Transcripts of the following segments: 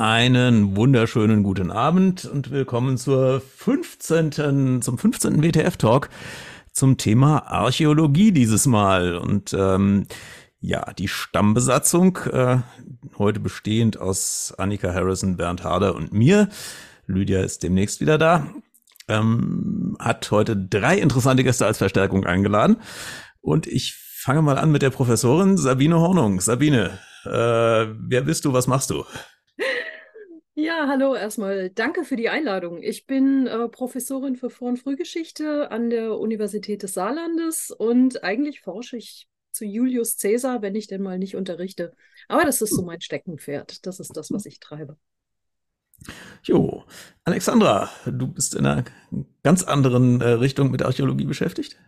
Einen wunderschönen guten Abend und willkommen zur 15., zum 15. WTF Talk zum Thema Archäologie dieses Mal. Und ähm, ja, die Stammbesatzung, äh, heute bestehend aus Annika Harrison, Bernd Harder und mir. Lydia ist demnächst wieder da. Ähm, hat heute drei interessante Gäste als Verstärkung eingeladen. Und ich fange mal an mit der Professorin Sabine Hornung. Sabine, äh, wer bist du, was machst du? Ja, hallo erstmal. Danke für die Einladung. Ich bin äh, Professorin für Vor- und Frühgeschichte an der Universität des Saarlandes und eigentlich forsche ich zu Julius Caesar, wenn ich denn mal nicht unterrichte. Aber das ist so mein Steckenpferd. Das ist das, was ich treibe. Jo, Alexandra, du bist in einer ganz anderen äh, Richtung mit Archäologie beschäftigt?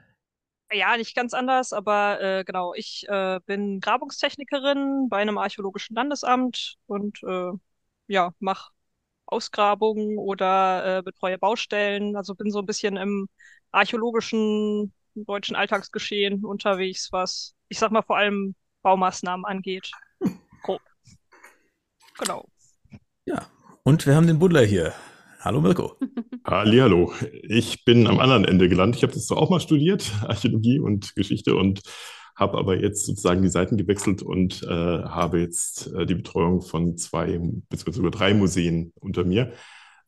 Ja, nicht ganz anders, aber äh, genau, ich äh, bin Grabungstechnikerin bei einem archäologischen Landesamt und äh, ja, mache Ausgrabungen oder äh, betreue Baustellen. Also bin so ein bisschen im archäologischen deutschen Alltagsgeschehen unterwegs, was ich sag mal vor allem Baumaßnahmen angeht. Grob. Genau. Ja, und wir haben den Buddler hier. Hallo Mirko. Hallo. Ich bin am anderen Ende gelandet. Ich habe das zwar auch mal studiert, Archäologie und Geschichte und habe aber jetzt sozusagen die Seiten gewechselt und äh, habe jetzt äh, die Betreuung von zwei bzw. sogar drei Museen unter mir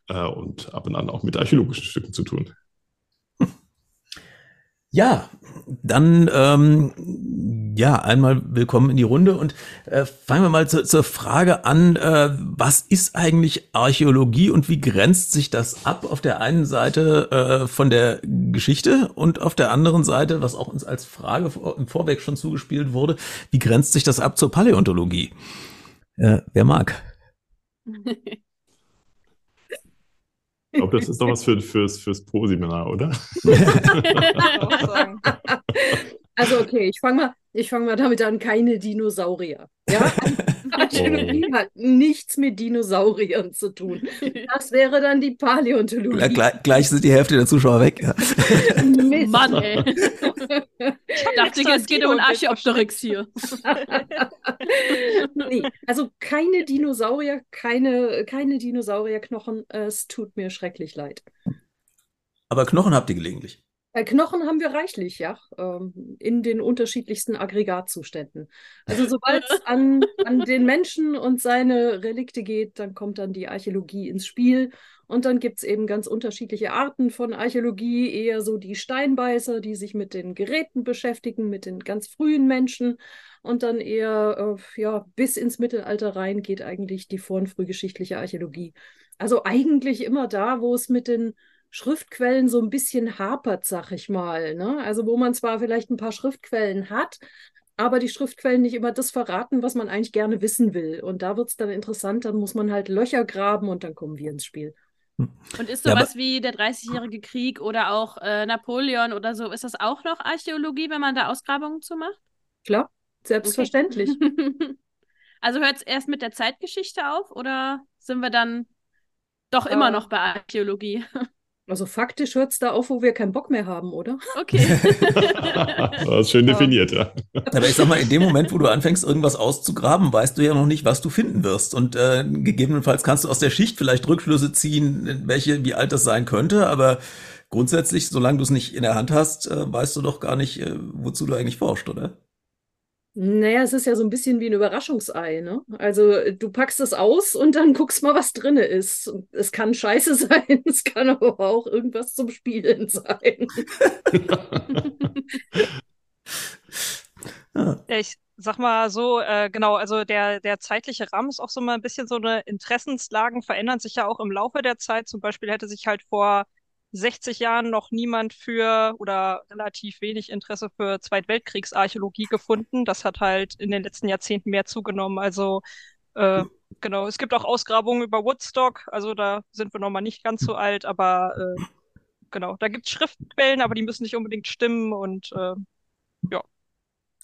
äh, und ab und an auch mit archäologischen Stücken zu tun. Ja, dann ähm, ja einmal willkommen in die Runde und äh, fangen wir mal zu, zur Frage an, äh, was ist eigentlich Archäologie und wie grenzt sich das ab auf der einen Seite äh, von der Geschichte und auf der anderen Seite, was auch uns als Frage im Vorweg schon zugespielt wurde, wie grenzt sich das ab zur Paläontologie? Äh, wer mag? Ich glaube, das ist doch was für, fürs, fürs Pro-Seminar, oder? also okay, ich fange mal, fang mal damit an, keine Dinosaurier. Ja? Archäologie oh. hat nichts mit Dinosauriern zu tun. Das wäre dann die Paläontologie. Ja, gleich, gleich, sind die Hälfte der Zuschauer weg. Ja. Mann, ey. Ich dachte, es geht um Archäopteryx hier. nee, also keine Dinosaurier, keine, keine Dinosaurierknochen. Es tut mir schrecklich leid. Aber Knochen habt ihr gelegentlich. Äh, Knochen haben wir reichlich, ja, ähm, in den unterschiedlichsten Aggregatzuständen. Also sobald es an, an den Menschen und seine Relikte geht, dann kommt dann die Archäologie ins Spiel. Und dann gibt es eben ganz unterschiedliche Arten von Archäologie, eher so die Steinbeißer, die sich mit den Geräten beschäftigen, mit den ganz frühen Menschen. Und dann eher, äh, ja, bis ins Mittelalter rein geht eigentlich die vor- und frühgeschichtliche Archäologie. Also eigentlich immer da, wo es mit den Schriftquellen so ein bisschen hapert, sag ich mal. Ne? Also wo man zwar vielleicht ein paar Schriftquellen hat, aber die Schriftquellen nicht immer das verraten, was man eigentlich gerne wissen will. Und da wird es dann interessant, dann muss man halt Löcher graben und dann kommen wir ins Spiel. Hm. Und ist sowas ja, wie der 30-jährige Krieg oder auch äh, Napoleon oder so, ist das auch noch Archäologie, wenn man da Ausgrabungen zu macht? Klar, selbstverständlich. Okay. also hört es erst mit der Zeitgeschichte auf oder sind wir dann doch immer äh, noch bei Archäologie? Also faktisch hört es da auf, wo wir keinen Bock mehr haben, oder? Okay. das ist schön definiert, ja. Aber ich sag mal, in dem Moment, wo du anfängst, irgendwas auszugraben, weißt du ja noch nicht, was du finden wirst. Und äh, gegebenenfalls kannst du aus der Schicht vielleicht Rückschlüsse ziehen, welche, wie alt das sein könnte. Aber grundsätzlich, solange du es nicht in der Hand hast, äh, weißt du doch gar nicht, äh, wozu du eigentlich forschst, oder? Naja, es ist ja so ein bisschen wie ein Überraschungsei, ne? Also du packst es aus und dann guckst mal, was drin ist. Es kann scheiße sein, es kann aber auch irgendwas zum Spielen sein. ja. Ich sag mal so, äh, genau, also der, der zeitliche Rahmen ist auch so mal ein bisschen so eine Interessenslagen verändern sich ja auch im Laufe der Zeit. Zum Beispiel hätte sich halt vor 60 Jahren noch niemand für oder relativ wenig Interesse für Zweitweltkriegsarchäologie gefunden. Das hat halt in den letzten Jahrzehnten mehr zugenommen. Also äh, genau, es gibt auch Ausgrabungen über Woodstock, also da sind wir noch mal nicht ganz so alt, aber äh, genau, da gibt es Schriftquellen, aber die müssen nicht unbedingt stimmen und äh, ja.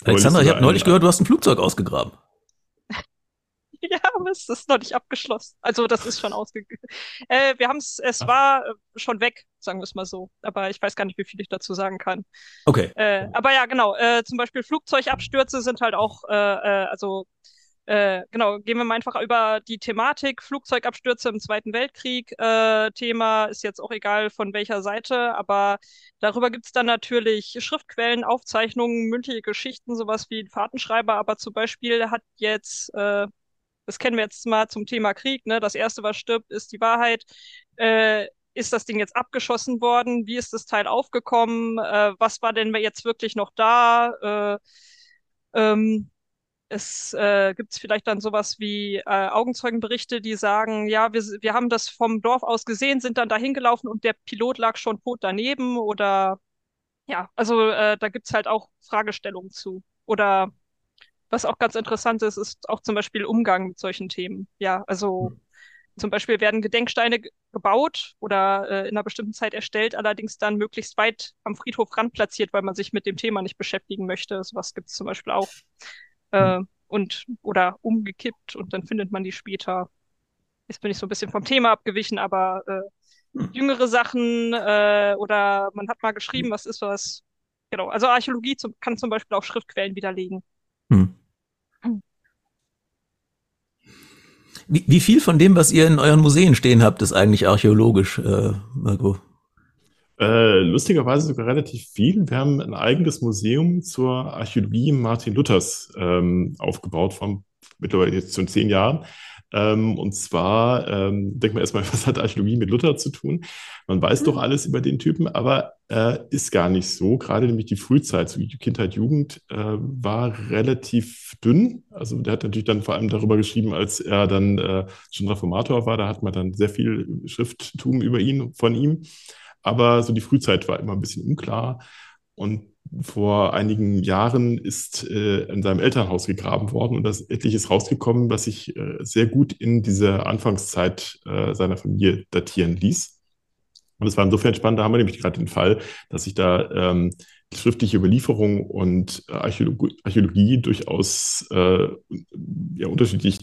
Alexandra, ich habe neulich gehört, du hast ein Flugzeug ausgegraben. ja, aber es ist noch nicht abgeschlossen. Also das ist schon ausgegangen. Äh, wir haben es, es war äh, schon weg, sagen wir es mal so. Aber ich weiß gar nicht, wie viel ich dazu sagen kann. Okay. Äh, aber ja, genau. Äh, zum Beispiel Flugzeugabstürze sind halt auch, äh, äh, also äh, genau, gehen wir mal einfach über die Thematik Flugzeugabstürze im Zweiten Weltkrieg. Äh, Thema ist jetzt auch egal von welcher Seite, aber darüber gibt es dann natürlich Schriftquellen, Aufzeichnungen, mündliche Geschichten, sowas wie ein Fahrtenschreiber. Aber zum Beispiel hat jetzt, äh, das kennen wir jetzt mal zum Thema Krieg, ne? Das erste, was stirbt, ist die Wahrheit. Äh, ist das Ding jetzt abgeschossen worden? Wie ist das Teil aufgekommen? Äh, was war denn jetzt wirklich noch da? Äh, ähm, es äh, gibt vielleicht dann sowas wie äh, Augenzeugenberichte, die sagen, ja, wir, wir haben das vom Dorf aus gesehen, sind dann dahin gelaufen und der Pilot lag schon tot daneben oder ja, also äh, da gibt's halt auch Fragestellungen zu. Oder was auch ganz interessant ist, ist auch zum Beispiel Umgang mit solchen Themen. Ja, also mhm. zum Beispiel werden Gedenksteine gebaut oder äh, in einer bestimmten Zeit erstellt, allerdings dann möglichst weit am Friedhof ran platziert, weil man sich mit dem Thema nicht beschäftigen möchte. Sowas gibt's zum Beispiel auch äh, und oder umgekippt und dann findet man die später. Jetzt bin ich so ein bisschen vom Thema abgewichen, aber äh, hm. jüngere Sachen äh, oder man hat mal geschrieben, was ist was. Genau, also Archäologie zum, kann zum Beispiel auch Schriftquellen widerlegen. Hm. hm. Wie, wie viel von dem, was ihr in euren Museen stehen habt, ist eigentlich archäologisch, äh, Marco? Äh, lustigerweise sogar relativ viel. Wir haben ein eigenes Museum zur Archäologie Martin Luthers ähm, aufgebaut, von mittlerweile jetzt schon zehn Jahren. Ähm, und zwar, ähm, denkt man erstmal, was hat Archäologie mit Luther zu tun? Man weiß doch mhm. alles über den Typen, aber äh, ist gar nicht so. Gerade nämlich die Frühzeit, so die Kindheit, Jugend, äh, war relativ dünn. Also der hat natürlich dann vor allem darüber geschrieben, als er dann äh, schon Reformator war. Da hat man dann sehr viel Schrifttum über ihn, von ihm. Aber so die Frühzeit war immer ein bisschen unklar. Und vor einigen Jahren ist äh, in seinem Elternhaus gegraben worden und da ist etliches rausgekommen, was sich äh, sehr gut in diese Anfangszeit äh, seiner Familie datieren ließ. Und es war insofern spannend, da haben wir nämlich gerade den Fall, dass sich da ähm, schriftliche Überlieferung und Archäologie, Archäologie durchaus äh, ja, unterschiedlich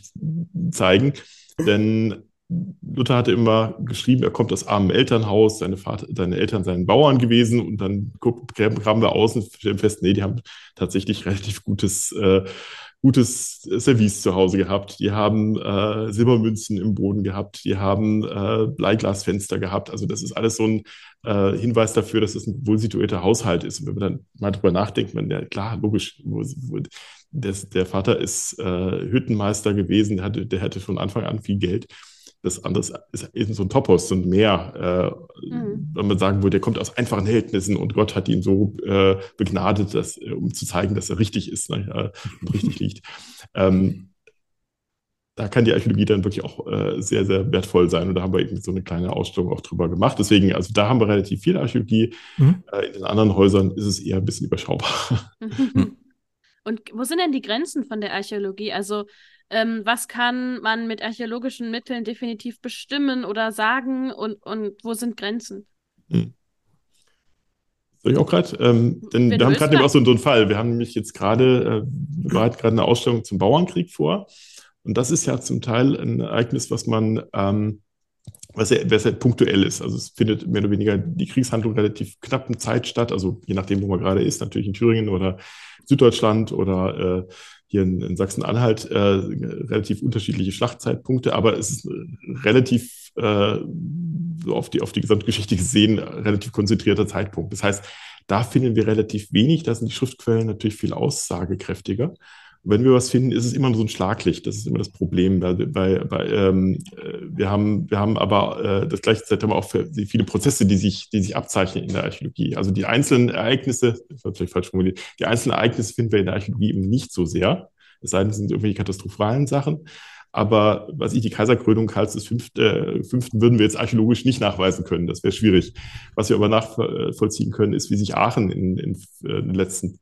zeigen. Denn Luther hatte immer geschrieben, er kommt aus armem Elternhaus, seine, Vater, seine Eltern seien Bauern gewesen und dann graben wir aus und stellen fest, nee, die haben tatsächlich relativ gutes, äh, gutes Service zu Hause gehabt. Die haben äh, Silbermünzen im Boden gehabt, die haben äh, Bleiglasfenster gehabt. Also das ist alles so ein äh, Hinweis dafür, dass es ein wohl situierter Haushalt ist. Und wenn man dann mal drüber nachdenkt, man, ja klar, logisch, wo, wo, des, der Vater ist äh, Hüttenmeister gewesen, der hatte, der hatte von Anfang an viel Geld das andere ist eben so ein Topos und mehr, äh, mhm. wenn man sagen würde, der kommt aus einfachen Verhältnissen und Gott hat ihn so äh, begnadet, dass, äh, um zu zeigen, dass er richtig ist ne, und richtig liegt. Ähm, da kann die Archäologie dann wirklich auch äh, sehr, sehr wertvoll sein. Und da haben wir eben so eine kleine Ausstellung auch drüber gemacht. Deswegen, also da haben wir relativ viel Archäologie. Mhm. Äh, in den anderen Häusern ist es eher ein bisschen überschaubar. Mhm. Und wo sind denn die Grenzen von der Archäologie? Also ähm, was kann man mit archäologischen Mitteln definitiv bestimmen oder sagen und, und wo sind Grenzen? Hm. Soll ich auch gerade? Ähm, denn wir haben gerade auch so, so einen Fall. Wir haben nämlich jetzt gerade, äh, gerade eine Ausstellung zum Bauernkrieg vor. Und das ist ja zum Teil ein Ereignis, was man, ähm, was ja, was ja punktuell ist. Also es findet mehr oder weniger die Kriegshandlung relativ knappen Zeit statt. Also je nachdem, wo man gerade ist, natürlich in Thüringen oder Süddeutschland oder äh, hier in, in Sachsen-Anhalt äh, relativ unterschiedliche Schlachtzeitpunkte, aber es ist relativ äh, auf, die, auf die Gesamtgeschichte gesehen relativ konzentrierter Zeitpunkt. Das heißt, da finden wir relativ wenig, da sind die Schriftquellen natürlich viel aussagekräftiger wenn wir was finden, ist es immer so ein Schlaglicht. Das ist immer das Problem. Bei, bei, bei, ähm, äh, wir, haben, wir haben aber äh, das gleiche Zeit haben wir auch viele Prozesse, die sich, die sich abzeichnen in der Archäologie. Also die einzelnen Ereignisse, vielleicht falsch formuliert, die einzelnen Ereignisse finden wir in der Archäologie eben nicht so sehr. Es sei denn, es sind irgendwelche katastrophalen Sachen. Aber was ich die Kaiserkrönung Karls des Fünften, äh, Fünften würden wir jetzt archäologisch nicht nachweisen können. Das wäre schwierig. Was wir aber nachvollziehen können, ist, wie sich Aachen in, in, in den letzten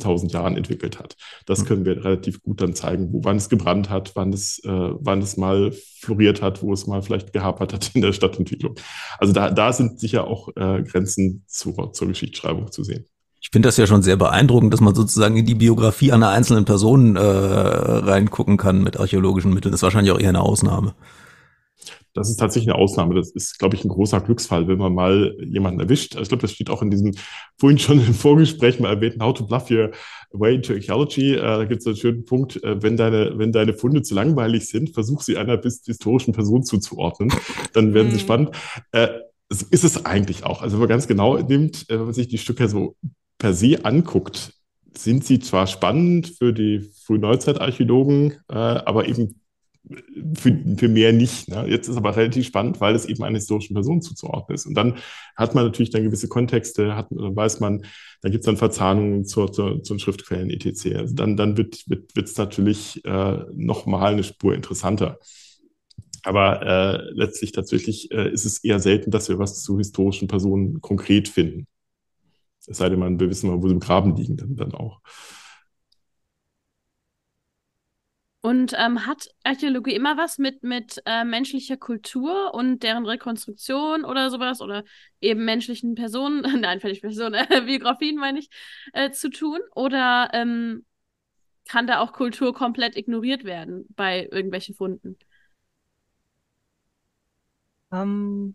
tausend Jahren entwickelt hat. Das hm. können wir relativ gut dann zeigen, wo, wann es gebrannt hat, wann es, äh, wann es mal floriert hat, wo es mal vielleicht gehapert hat in der Stadtentwicklung. Also da, da sind sicher auch äh, Grenzen zur, zur Geschichtsschreibung zu sehen. Ich finde das ja schon sehr beeindruckend, dass man sozusagen in die Biografie einer einzelnen Person äh, reingucken kann mit archäologischen Mitteln. Das ist wahrscheinlich auch eher eine Ausnahme. Das ist tatsächlich eine Ausnahme. Das ist, glaube ich, ein großer Glücksfall, wenn man mal jemanden erwischt. Also ich glaube, das steht auch in diesem vorhin schon im Vorgespräch mal erwähnten How to Bluff Your Way into Archaeology. Äh, da gibt es einen schönen Punkt, äh, wenn, deine, wenn deine Funde zu langweilig sind, versuch sie einer bis historischen Person zuzuordnen. Dann werden sie mhm. spannend. Äh, ist es eigentlich auch. Also wenn man ganz genau nimmt, wenn man sich die Stücke so per se anguckt, sind sie zwar spannend für die Frühneutzeitarchäologen, äh, aber eben für, für mehr nicht. Ne? Jetzt ist aber relativ spannend, weil es eben einer historischen Person zuzuordnen ist. Und dann hat man natürlich dann gewisse Kontexte, hat, dann weiß man, dann gibt es dann Verzahnungen zur, zur, zu den Schriftquellen etc. Also dann, dann wird es wird, natürlich äh, nochmal eine Spur interessanter. Aber äh, letztlich tatsächlich äh, ist es eher selten, dass wir was zu historischen Personen konkret finden. Es sei denn, man, wir wissen mal, wo sie im Graben liegen, dann, dann auch. Und ähm, hat Archäologie immer was mit, mit äh, menschlicher Kultur und deren Rekonstruktion oder sowas oder eben menschlichen Personen, nein, völlig Personen, äh, Biografien meine ich, äh, zu tun? Oder ähm, kann da auch Kultur komplett ignoriert werden bei irgendwelchen Funden? Ähm,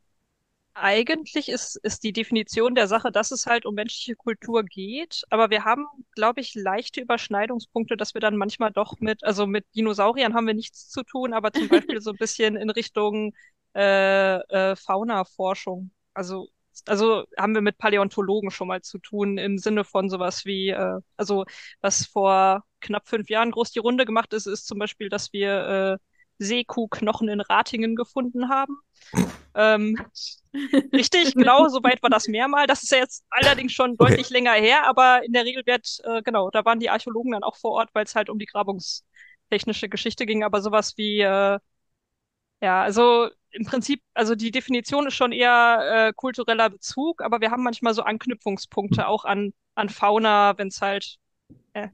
eigentlich ist, ist die Definition der Sache, dass es halt um menschliche Kultur geht. Aber wir haben, glaube ich, leichte Überschneidungspunkte, dass wir dann manchmal doch mit, also mit Dinosauriern haben wir nichts zu tun, aber zum Beispiel so ein bisschen in Richtung äh, äh, Fauna-Forschung. Also, also haben wir mit Paläontologen schon mal zu tun im Sinne von sowas wie, äh, also was vor knapp fünf Jahren groß die Runde gemacht ist, ist zum Beispiel, dass wir äh, Seekuhknochen in Ratingen gefunden haben. Ähm, richtig, genau, soweit war das mehrmal. Das ist ja jetzt allerdings schon deutlich okay. länger her, aber in der Regel wird, äh, genau, da waren die Archäologen dann auch vor Ort, weil es halt um die grabungstechnische Geschichte ging, aber sowas wie, äh, ja, also im Prinzip, also die Definition ist schon eher äh, kultureller Bezug, aber wir haben manchmal so Anknüpfungspunkte auch an, an Fauna, wenn es halt äh,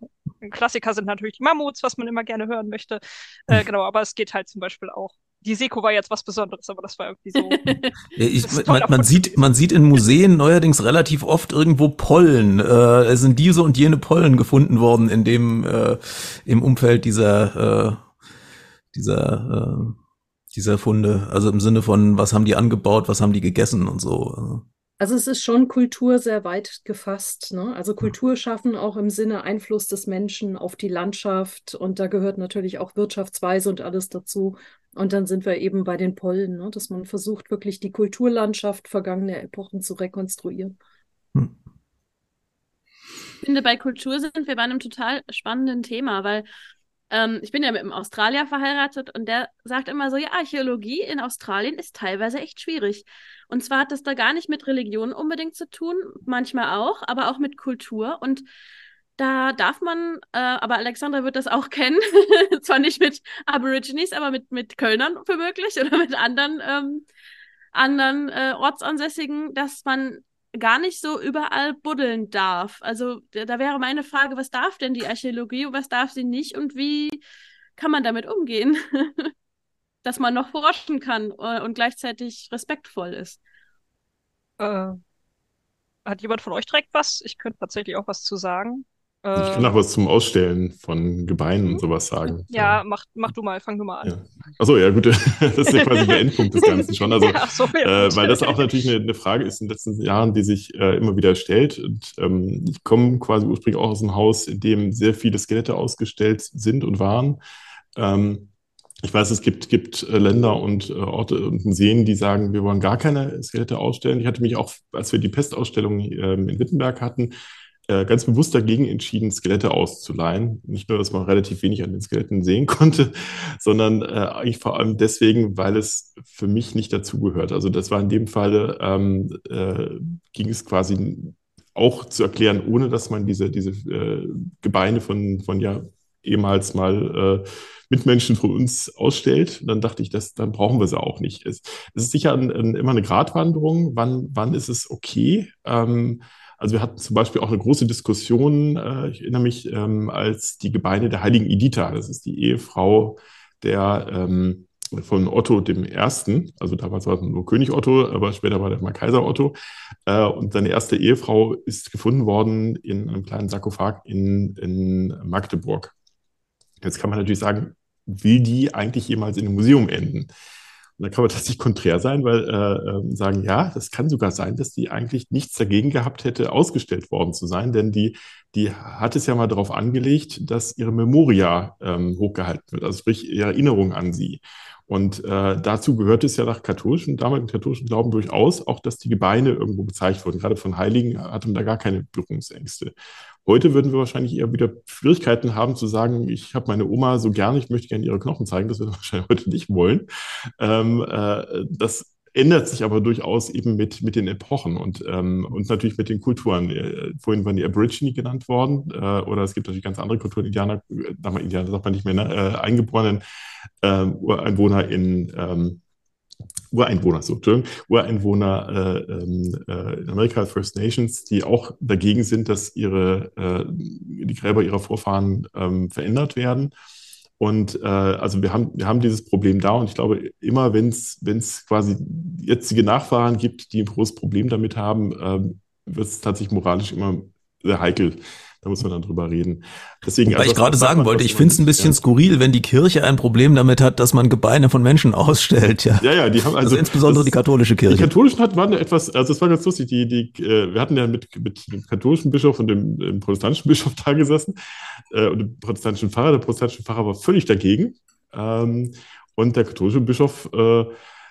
Klassiker sind natürlich die Mammuts, was man immer gerne hören möchte. Äh, genau, aber es geht halt zum Beispiel auch. Die Seko war jetzt was Besonderes, aber das war irgendwie so. ich, man, man sieht, man sieht in Museen neuerdings relativ oft irgendwo Pollen. Äh, es sind diese und jene Pollen gefunden worden in dem äh, im Umfeld dieser äh, dieser äh, dieser Funde. Also im Sinne von, was haben die angebaut, was haben die gegessen und so. Also es ist schon Kultur sehr weit gefasst. Ne? Also Kultur schaffen auch im Sinne Einfluss des Menschen auf die Landschaft und da gehört natürlich auch Wirtschaftsweise und alles dazu. Und dann sind wir eben bei den Pollen, ne? dass man versucht, wirklich die Kulturlandschaft vergangener Epochen zu rekonstruieren. Hm. Ich finde, bei Kultur sind wir bei einem total spannenden Thema, weil ähm, ich bin ja mit einem Australier verheiratet und der sagt immer so, ja, Archäologie in Australien ist teilweise echt schwierig. Und zwar hat das da gar nicht mit Religion unbedingt zu tun, manchmal auch, aber auch mit Kultur. Und da darf man, äh, aber Alexandra wird das auch kennen, zwar nicht mit Aborigines, aber mit, mit Kölnern für möglich oder mit anderen, ähm, anderen äh, Ortsansässigen, dass man gar nicht so überall buddeln darf. Also da, wäre meine Frage, was darf denn die Archäologie und was darf sie nicht und wie kann man damit umgehen? dass man noch forschen kann äh, und gleichzeitig respektvoll ist. Äh, hat jemand von euch direkt was? Ich könnte tatsächlich auch was zu sagen. Also ich kann auch was zum Ausstellen von Gebeinen und mhm. sowas sagen. Ja, ja. Mach, mach du mal, fang du mal an. Ja. Achso, ja, gut. das ist ja quasi der Endpunkt des Ganzen schon. Also, ja, so äh, weil das auch natürlich eine, eine, Frage ist in den letzten Jahren, die sich äh, immer wieder stellt. Und ähm, ich komme quasi ursprünglich auch aus einem Haus, in dem sehr viele Skelette ausgestellt sind und waren. Ähm, ich weiß, es gibt, gibt äh, Länder und äh, Orte und Museen, die sagen, wir wollen gar keine Skelette ausstellen. Ich hatte mich auch, als wir die Pestausstellung ähm, in Wittenberg hatten, äh, ganz bewusst dagegen entschieden, Skelette auszuleihen. Nicht nur, dass man relativ wenig an den Skeletten sehen konnte, sondern eigentlich vor allem deswegen, weil es für mich nicht dazugehört. Also das war in dem Falle, ähm, äh, ging es quasi auch zu erklären, ohne dass man diese, diese äh, Gebeine von, von ja ehemals mal äh, Mitmenschen von uns ausstellt, dann dachte ich, das, dann brauchen wir sie auch nicht. Es, es ist sicher ein, ein, immer eine Gratwanderung. Wann, wann ist es okay? Ähm, also wir hatten zum Beispiel auch eine große Diskussion, äh, ich erinnere mich, ähm, als die Gebeine der heiligen Editha, das ist die Ehefrau der ähm, von Otto dem Ersten, also damals war es nur König Otto, aber später war der mal Kaiser Otto. Äh, und seine erste Ehefrau ist gefunden worden in einem kleinen Sarkophag in, in Magdeburg. Jetzt kann man natürlich sagen, will die eigentlich jemals in einem Museum enden? Und da kann man tatsächlich konträr sein, weil äh, ähm, sagen, ja, das kann sogar sein, dass die eigentlich nichts dagegen gehabt hätte, ausgestellt worden zu sein, denn die, die hat es ja mal darauf angelegt, dass ihre Memoria ähm, hochgehalten wird, also sprich ihre Erinnerung an sie. Und äh, dazu gehört es ja nach katholischen, damaligen katholischen Glauben durchaus auch, dass die Gebeine irgendwo gezeigt wurden. Gerade von Heiligen hatte man da gar keine Berührungsängste. Heute würden wir wahrscheinlich eher wieder Schwierigkeiten haben zu sagen, ich habe meine Oma so gerne, ich möchte gerne ihre Knochen zeigen. Das würden wir wahrscheinlich heute nicht wollen. Ähm, äh, das ändert sich aber durchaus eben mit, mit den Epochen und, ähm, und natürlich mit den Kulturen. Äh, vorhin waren die Aborigine genannt worden, äh, oder es gibt natürlich ganz andere Kulturen, Indianer, äh, Indianer sagt man nicht mehr, ne? äh, eingeborenen äh, Ureinwohner in ähm, Ureinwohner, so, Ureinwohner äh, ähm, äh, in Amerika, First Nations, die auch dagegen sind, dass ihre, äh, die Gräber ihrer Vorfahren ähm, verändert werden. Und äh, also wir haben, wir haben dieses Problem da und ich glaube, immer wenn es quasi jetzige Nachfahren gibt, die ein großes Problem damit haben, äh, wird es tatsächlich moralisch immer sehr heikel, da muss man dann drüber reden. Deswegen, Weil also, ich gerade sagen wollte, ich finde es ein bisschen ja. skurril, wenn die Kirche ein Problem damit hat, dass man Gebeine von Menschen ausstellt. Ja, ja, ja die haben also, also insbesondere das, die katholische Kirche. Die katholischen hat, waren etwas, also es war ganz lustig, die, die, äh, wir hatten ja mit, mit dem katholischen Bischof und dem, dem protestantischen Bischof da gesessen äh, und dem protestantischen Pfarrer. Der protestantische Pfarrer war völlig dagegen. Ähm, und der katholische Bischof, äh,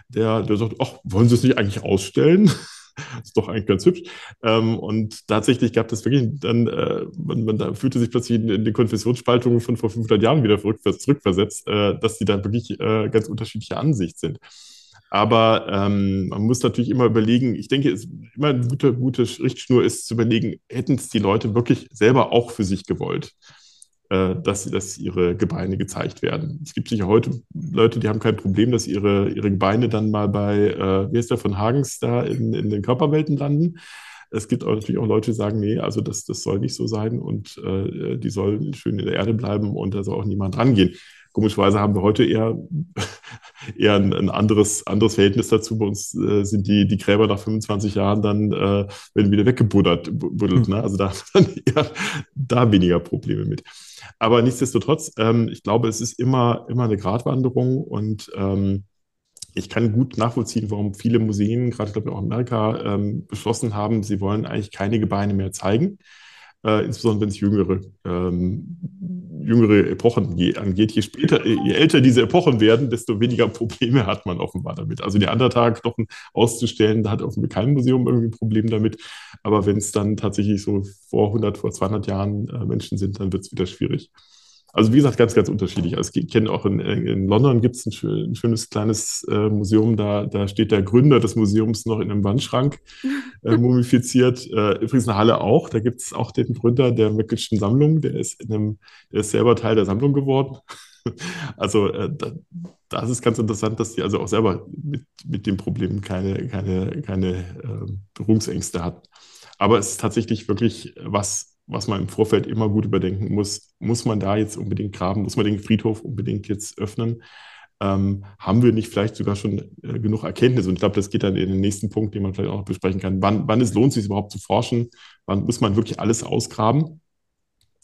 der, der sagt, ach, wollen Sie es nicht eigentlich ausstellen? ist doch eigentlich ganz hübsch. Ähm, und tatsächlich gab es wirklich dann, äh, man, man fühlte sich plötzlich in, in die Konfessionsspaltungen von vor 500 Jahren wieder zurückversetzt, äh, dass die da wirklich äh, ganz unterschiedliche Ansicht sind. Aber ähm, man muss natürlich immer überlegen, ich denke, es immer eine gute, gute Richtschnur ist zu überlegen, hätten es die Leute wirklich selber auch für sich gewollt? Äh, dass, dass ihre Gebeine gezeigt werden. Es gibt sicher heute Leute, die haben kein Problem, dass ihre, ihre Gebeine dann mal bei, äh, wie heißt der von Hagens da in, in den Körperwelten landen. Es gibt auch natürlich auch Leute, die sagen, nee, also das, das soll nicht so sein und äh, die sollen schön in der Erde bleiben und da soll auch niemand rangehen. Komischerweise haben wir heute eher, eher ein, ein, anderes, anderes Verhältnis dazu. Bei uns äh, sind die, die Gräber nach 25 Jahren dann äh, werden wieder weggebuddelt. Buddelt, ne? Also da haben wir dann eher da weniger Probleme mit. Aber nichtsdestotrotz, ähm, ich glaube, es ist immer, immer eine Gratwanderung und ähm, ich kann gut nachvollziehen, warum viele Museen, gerade glaube ich auch in Amerika, ähm, beschlossen haben, sie wollen eigentlich keine Gebeine mehr zeigen, äh, insbesondere wenn es jüngere, ähm, jüngere Epochen angeht. Je später, je älter diese Epochen werden, desto weniger Probleme hat man offenbar damit. Also die Andertag-Knochen auszustellen, da hat offenbar kein Museum irgendwie ein Problem damit. Aber wenn es dann tatsächlich so vor 100, vor 200 Jahren äh, Menschen sind, dann wird es wieder schwierig. Also wie gesagt, ganz, ganz unterschiedlich. Also ich kenne auch in, in London gibt es ein, schön, ein, schönes kleines äh, Museum, da, da steht der Gründer des Museums noch in einem Wandschrank äh, mumifiziert. Äh, übrigens eine Halle auch, da gibt es auch den Gründer der Möckelschen Sammlung, der ist, in einem, der ist selber Teil der Sammlung geworden. also äh, da, das ist ganz interessant, dass die also auch selber mit, mit dem Problem keine, keine, keine äh, Berührungsängste hat. Aber es ist tatsächlich wirklich was, was man im Vorfeld immer gut überdenken muss. Muss man da jetzt unbedingt graben? Muss man den Friedhof unbedingt jetzt öffnen? Ähm, haben wir nicht vielleicht sogar schon äh, genug Erkenntnisse? Und ich glaube, das geht dann in den nächsten Punkt, den man vielleicht auch noch besprechen kann. Wann, wann es lohnt sich überhaupt zu forschen? Wann muss man wirklich alles ausgraben?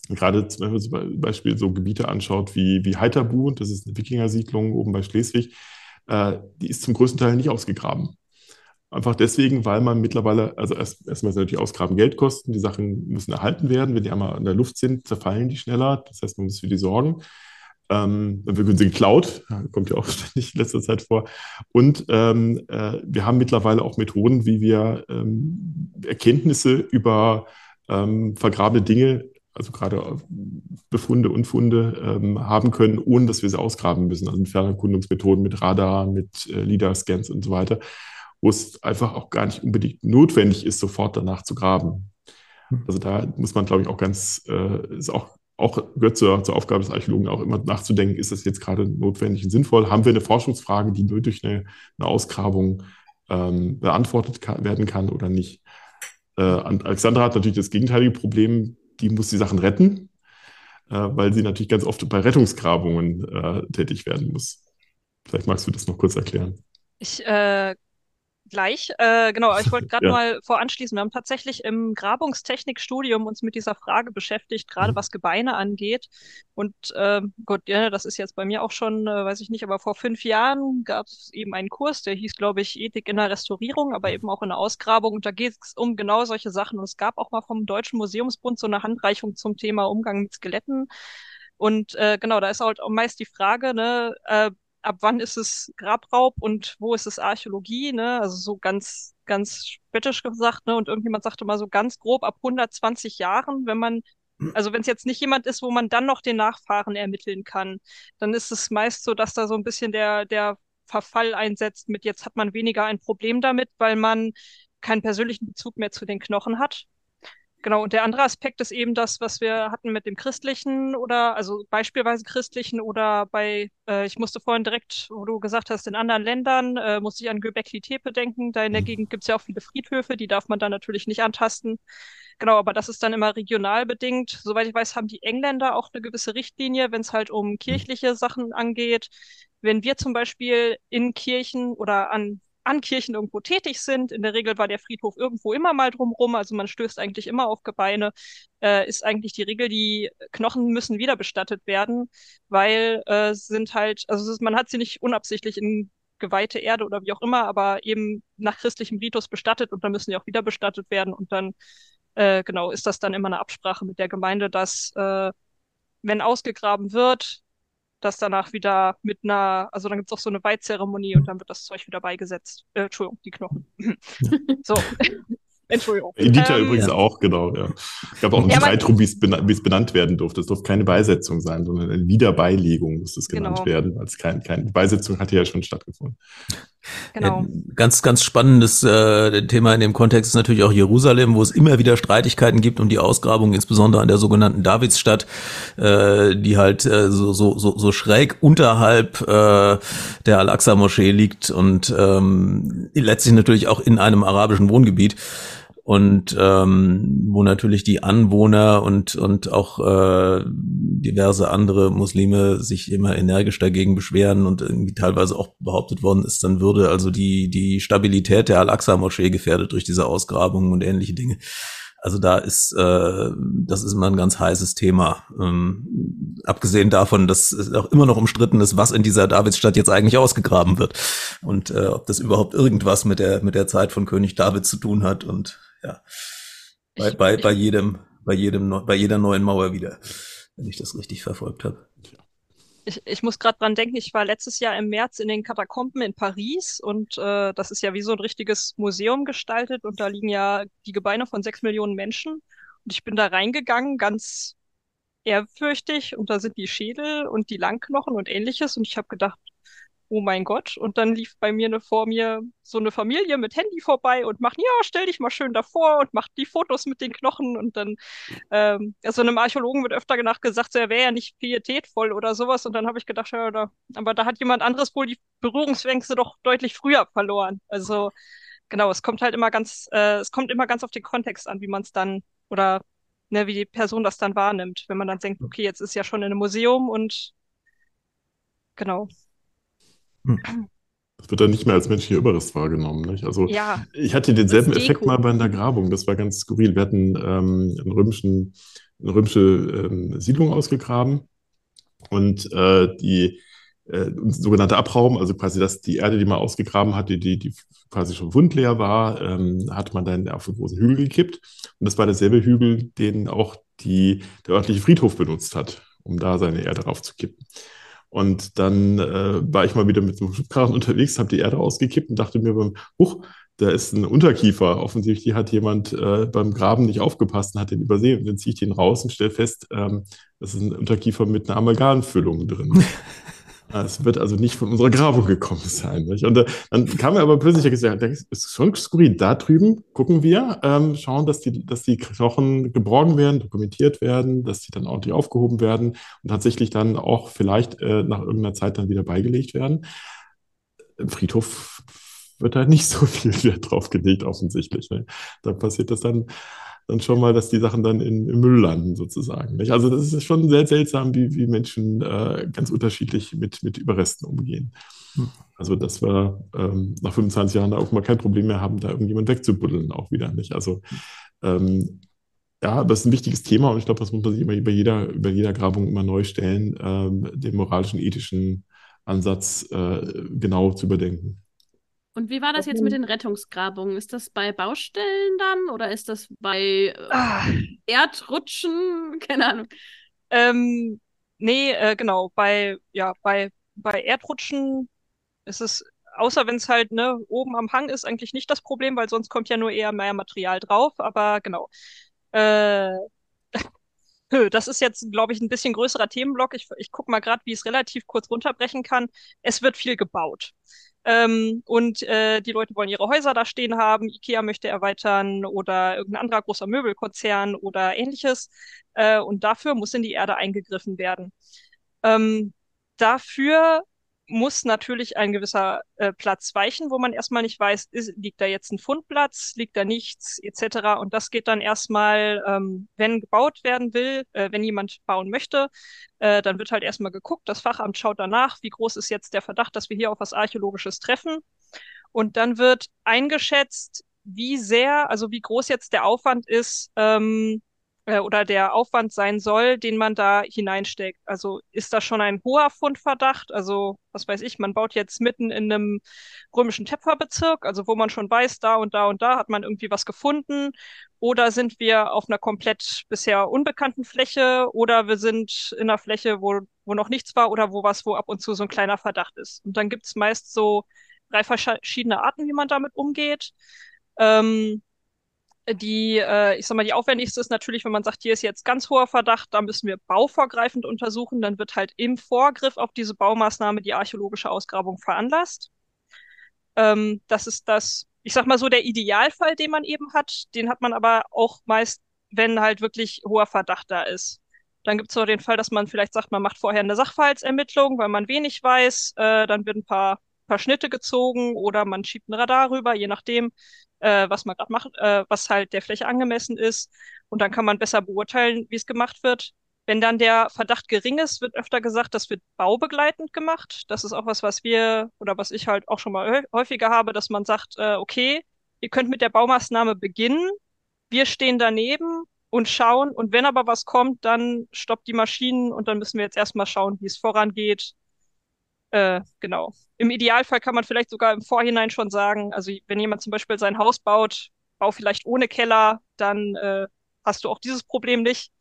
Gerade wenn man zum Beispiel so Gebiete anschaut wie, wie Heiterbu, das ist eine Wikingersiedlung oben bei Schleswig, äh, die ist zum größten Teil nicht ausgegraben. Einfach deswegen, weil man mittlerweile, also erst, erstmal ist natürlich Ausgraben Geld kosten, die Sachen müssen erhalten werden. Wenn die einmal in der Luft sind, zerfallen die schneller. Das heißt, man muss für die sorgen. Ähm, dann werden sie geklaut, kommt ja auch ständig in letzter Zeit vor. Und ähm, äh, wir haben mittlerweile auch Methoden, wie wir ähm, Erkenntnisse über ähm, vergrabene Dinge, also gerade Befunde und Funde ähm, haben können, ohne dass wir sie ausgraben müssen. Also Fernerkundungsmethoden mit Radar, mit äh, LIDAR-Scans und so weiter wo es einfach auch gar nicht unbedingt notwendig ist, sofort danach zu graben. Hm. Also da muss man, glaube ich, auch ganz, äh, ist auch, auch gehört zur, zur Aufgabe des Archäologen auch immer nachzudenken, ist das jetzt gerade notwendig und sinnvoll? Haben wir eine Forschungsfrage, die nur durch eine, eine Ausgrabung ähm, beantwortet kann, werden kann oder nicht? Äh, Alexandra hat natürlich das gegenteilige Problem, die muss die Sachen retten, äh, weil sie natürlich ganz oft bei Rettungsgrabungen äh, tätig werden muss. Vielleicht magst du das noch kurz erklären. Ich äh, gleich. Äh, genau, ich wollte gerade Ja. mal voranschließen. Wir haben tatsächlich im Grabungstechnikstudium uns mit dieser Frage beschäftigt, gerade Mhm. was Gebeine angeht. Und ähm, Gott, ja, das ist jetzt bei mir auch schon, äh, weiß ich nicht, aber vor fünf Jahren gab es eben einen Kurs, der hieß, glaube ich, Ethik in der Restaurierung, aber eben auch in der Ausgrabung. Und da geht es um genau solche Sachen. Und es gab auch mal vom Deutschen Museumsbund so eine Handreichung zum Thema Umgang mit Skeletten. Und äh, genau, da ist halt meist die Frage, ne, äh, ab wann ist es Grabraub und wo ist es Archäologie, ne? Also so ganz, ganz spöttisch gesagt, ne? Und irgendjemand sagte mal so ganz grob ab 120 Jahren, wenn man, also wenn es jetzt nicht jemand ist, wo man dann noch den Nachfahren ermitteln kann, dann ist es meist so, dass da so ein bisschen der, der Verfall einsetzt mit jetzt hat man weniger ein Problem damit, weil man keinen persönlichen Bezug mehr zu den Knochen hat. Genau, und der andere Aspekt ist eben das, was wir hatten mit dem christlichen oder, also beispielsweise christlichen oder bei, äh, ich musste vorhin direkt, wo du gesagt hast, in anderen Ländern, äh, musste ich an Göbekli Tepe denken. Da in der Mhm. Gegend gibt's ja auch viele Friedhöfe, die darf man dann natürlich nicht antasten. Genau, aber das ist dann immer regional bedingt. Soweit ich weiß, haben die Engländer auch eine gewisse Richtlinie, wenn es halt um kirchliche Sachen angeht. Wenn wir zum Beispiel in Kirchen oder an an Kirchen irgendwo tätig sind. In der Regel war der Friedhof irgendwo immer mal drumrum, also man stößt eigentlich immer auf Gebeine. Äh, ist eigentlich die Regel, die Knochen müssen wieder bestattet werden, weil äh, sind halt, also ist, man hat sie nicht unabsichtlich in geweihte Erde oder wie auch immer, aber eben nach christlichem Ritus bestattet und dann müssen die auch wieder bestattet werden und dann äh, genau ist das dann immer eine Absprache mit der Gemeinde, dass äh, wenn ausgegraben wird, dass danach wieder mit einer, also dann gibt's auch so eine Weihzeremonie und dann wird das Zeug wieder beigesetzt. Äh, Entschuldigung, die Knochen. so. Entschuldigung. Editha Ähm, übrigens ja. auch, genau, ja. Es gab auch einen Ja, Streit drum, wie es bena- es benannt werden durfte. Es durfte keine Beisetzung sein, sondern eine Wiederbeilegung muss es genannt Genau. werden, als kein, keine Beisetzung hatte ja schon stattgefunden. Genau. Ganz, ganz spannendes äh, Thema in dem Kontext ist natürlich auch Jerusalem, wo es immer wieder Streitigkeiten gibt um die Ausgrabung, insbesondere an der sogenannten Davidsstadt, äh, die halt äh, so, so, so, so schräg unterhalb äh, der Al-Aqsa-Moschee liegt und ähm, letztlich natürlich auch in einem arabischen Wohngebiet und ähm, wo natürlich die Anwohner und und auch äh, diverse andere Muslime sich immer energisch dagegen beschweren und irgendwie teilweise auch behauptet worden ist, dann würde also die die Stabilität der Al-Aqsa-Moschee gefährdet durch diese Ausgrabungen und ähnliche Dinge. Also da ist äh, das ist immer ein ganz heißes Thema. Ähm, abgesehen davon, dass es auch immer noch umstritten ist, was in dieser Davidsstadt jetzt eigentlich ausgegraben wird und äh, ob das überhaupt irgendwas mit der mit der Zeit von König David zu tun hat und ja bei, Ich- bei, bei jedem bei jedem bei jeder neuen Mauer wieder, wenn ich das richtig verfolgt habe. Ich, ich muss gerade dran denken, ich war letztes Jahr im März in den Katakomben in Paris und äh, das ist ja wie so ein richtiges Museum gestaltet und da liegen ja die Gebeine von sechs Millionen Menschen. Und ich bin da reingegangen, ganz ehrfürchtig und da sind die Schädel und die Langknochen und ähnliches und ich habe gedacht, oh mein Gott. Und dann lief bei mir eine, vor mir so eine Familie mit Handy vorbei und macht, ja, stell dich mal schön davor und macht die Fotos mit den Knochen und dann ähm, also einem Archäologen wird öfter nach gesagt, so, er wäre ja nicht pietätvoll oder sowas. Und dann habe ich gedacht, ja, da, aber da hat jemand anderes wohl die Berührungsängste doch deutlich früher verloren. Also genau, es kommt halt immer ganz, äh, es kommt immer ganz auf den Kontext an, wie man es dann oder ne, wie die Person das dann wahrnimmt. Wenn man dann denkt, okay, jetzt ist ja schon in einem Museum und genau. Das wird dann nicht mehr als menschlicher Überrest wahrgenommen. Nicht? Also Ja, ich hatte denselben Effekt mal bei einer Grabung. Das war ganz skurril. Wir hatten ähm, einen römischen, eine römische ähm, Siedlung ausgegraben und äh, die äh, sogenannte Abraum, also quasi das, die Erde, die man ausgegraben hatte, die, die quasi schon wundleer war, ähm, hat man dann auf einen großen Hügel gekippt. Und das war derselbe Hügel, den auch die, der örtliche Friedhof benutzt hat, um da seine Erde raufzukippen. Und dann äh, war ich mal wieder mit so einem Schubkarren unterwegs, habe die Erde ausgekippt und dachte mir beim, huch, da ist ein Unterkiefer. Offensichtlich hat jemand äh, beim Graben nicht aufgepasst und hat den übersehen. Und dann ziehe ich den raus und stelle fest, ähm, das ist ein Unterkiefer mit einer Amalgamfüllung drin. Es wird also nicht von unserer Grabung gekommen sein. Nicht? Und äh, dann kam mir aber plötzlich gesagt, das ist schon skurril. Da drüben gucken wir, ähm, schauen, dass die, dass die Knochen geborgen werden, dokumentiert werden, dass die dann ordentlich aufgehoben werden und tatsächlich dann auch vielleicht äh, nach irgendeiner Zeit dann wieder beigelegt werden. Im Friedhof wird da nicht so viel Wert drauf gelegt, offensichtlich. Ne? Da passiert das dann dann schon mal, dass die Sachen dann in, im Müll landen, sozusagen. Nicht? Also das ist schon sehr seltsam, wie, wie Menschen äh, ganz unterschiedlich mit, mit Überresten umgehen. Hm. Also dass wir ähm, nach 25 Jahren auch mal kein Problem mehr haben, da irgendjemand wegzubuddeln, auch wieder nicht. Also ähm, ja, es ist ein wichtiges Thema und ich glaube, das muss man sich immer über jeder, über jeder Grabung immer neu stellen, ähm, den moralischen, ethischen Ansatz äh, genau zu überdenken. Und wie war das jetzt mit den Rettungsgrabungen? Ist das bei Baustellen dann oder ist das bei äh, ah. Erdrutschen? Keine Ahnung. Ähm, nee, äh, genau, bei, ja, bei, bei Erdrutschen ist es, außer wenn es halt ne, oben am Hang ist, eigentlich nicht das Problem, weil sonst kommt ja nur eher mehr Material drauf. Aber genau. Äh, das ist jetzt, glaube ich, ein bisschen größerer Themenblock. Ich, ich gucke mal gerade, wie ich es relativ kurz runterbrechen kann. Es wird viel gebaut. Ähm, und äh, die Leute wollen ihre Häuser da stehen haben. Ikea möchte erweitern oder irgendein anderer großer Möbelkonzern oder ähnliches. Äh, und dafür muss in die Erde eingegriffen werden. Ähm, dafür muss natürlich ein gewisser äh, Platz weichen, wo man erstmal nicht weiß, ist, liegt da jetzt ein Fundplatz, liegt da nichts, etc. Und das geht dann erstmal, ähm, wenn gebaut werden will, äh, wenn jemand bauen möchte, äh, dann wird halt erstmal geguckt, das Fachamt schaut danach, wie groß ist jetzt der Verdacht, dass wir hier auf was Archäologisches treffen. Und dann wird eingeschätzt, wie sehr, also wie groß jetzt der Aufwand ist, ähm, äh, oder der Aufwand sein soll, den man da hineinsteckt. Also ist das schon ein hoher Fundverdacht? Also, was weiß ich, man baut jetzt mitten in einem römischen Töpferbezirk, also wo man schon weiß, da und da und da hat man irgendwie was gefunden. Oder sind wir auf einer komplett bisher unbekannten Fläche oder wir sind in einer Fläche, wo, wo noch nichts war oder wo was, wo ab und zu so ein kleiner Verdacht ist. Und dann gibt's meist so drei verschiedene Arten, wie man damit umgeht. Ähm, die, äh, ich sag mal, die aufwendigste ist natürlich, wenn man sagt, hier ist jetzt ganz hoher Verdacht, da müssen wir bauvorgreifend untersuchen, dann wird halt im Vorgriff auf diese Baumaßnahme die archäologische Ausgrabung veranlasst. Ähm, das ist das, ich sag mal so, der Idealfall, den man eben hat. Den hat man aber auch meist, wenn halt wirklich hoher Verdacht da ist. Dann gibt es noch den Fall, dass man vielleicht sagt, man macht vorher eine Sachverhaltsermittlung, weil man wenig weiß. Äh, dann wird ein paar, paar Schnitte gezogen oder man schiebt ein Radar rüber, je nachdem äh, was man gerade macht, äh, was halt der Fläche angemessen ist. Und dann kann man besser beurteilen, wie es gemacht wird. Wenn dann der Verdacht gering ist, wird öfter gesagt, das wird baubegleitend gemacht. Das ist auch was, was wir oder was ich halt auch schon mal häufiger habe, dass man sagt, äh, okay, ihr könnt mit der Baumaßnahme beginnen. Wir stehen daneben und schauen. Und wenn aber was kommt, dann stoppt die Maschinen und dann müssen wir jetzt erstmal schauen, wie es vorangeht. Äh, genau. Im Idealfall kann man vielleicht sogar im Vorhinein schon sagen, also wenn jemand zum Beispiel sein Haus baut, bau vielleicht ohne Keller, dann äh, hast du auch dieses Problem nicht.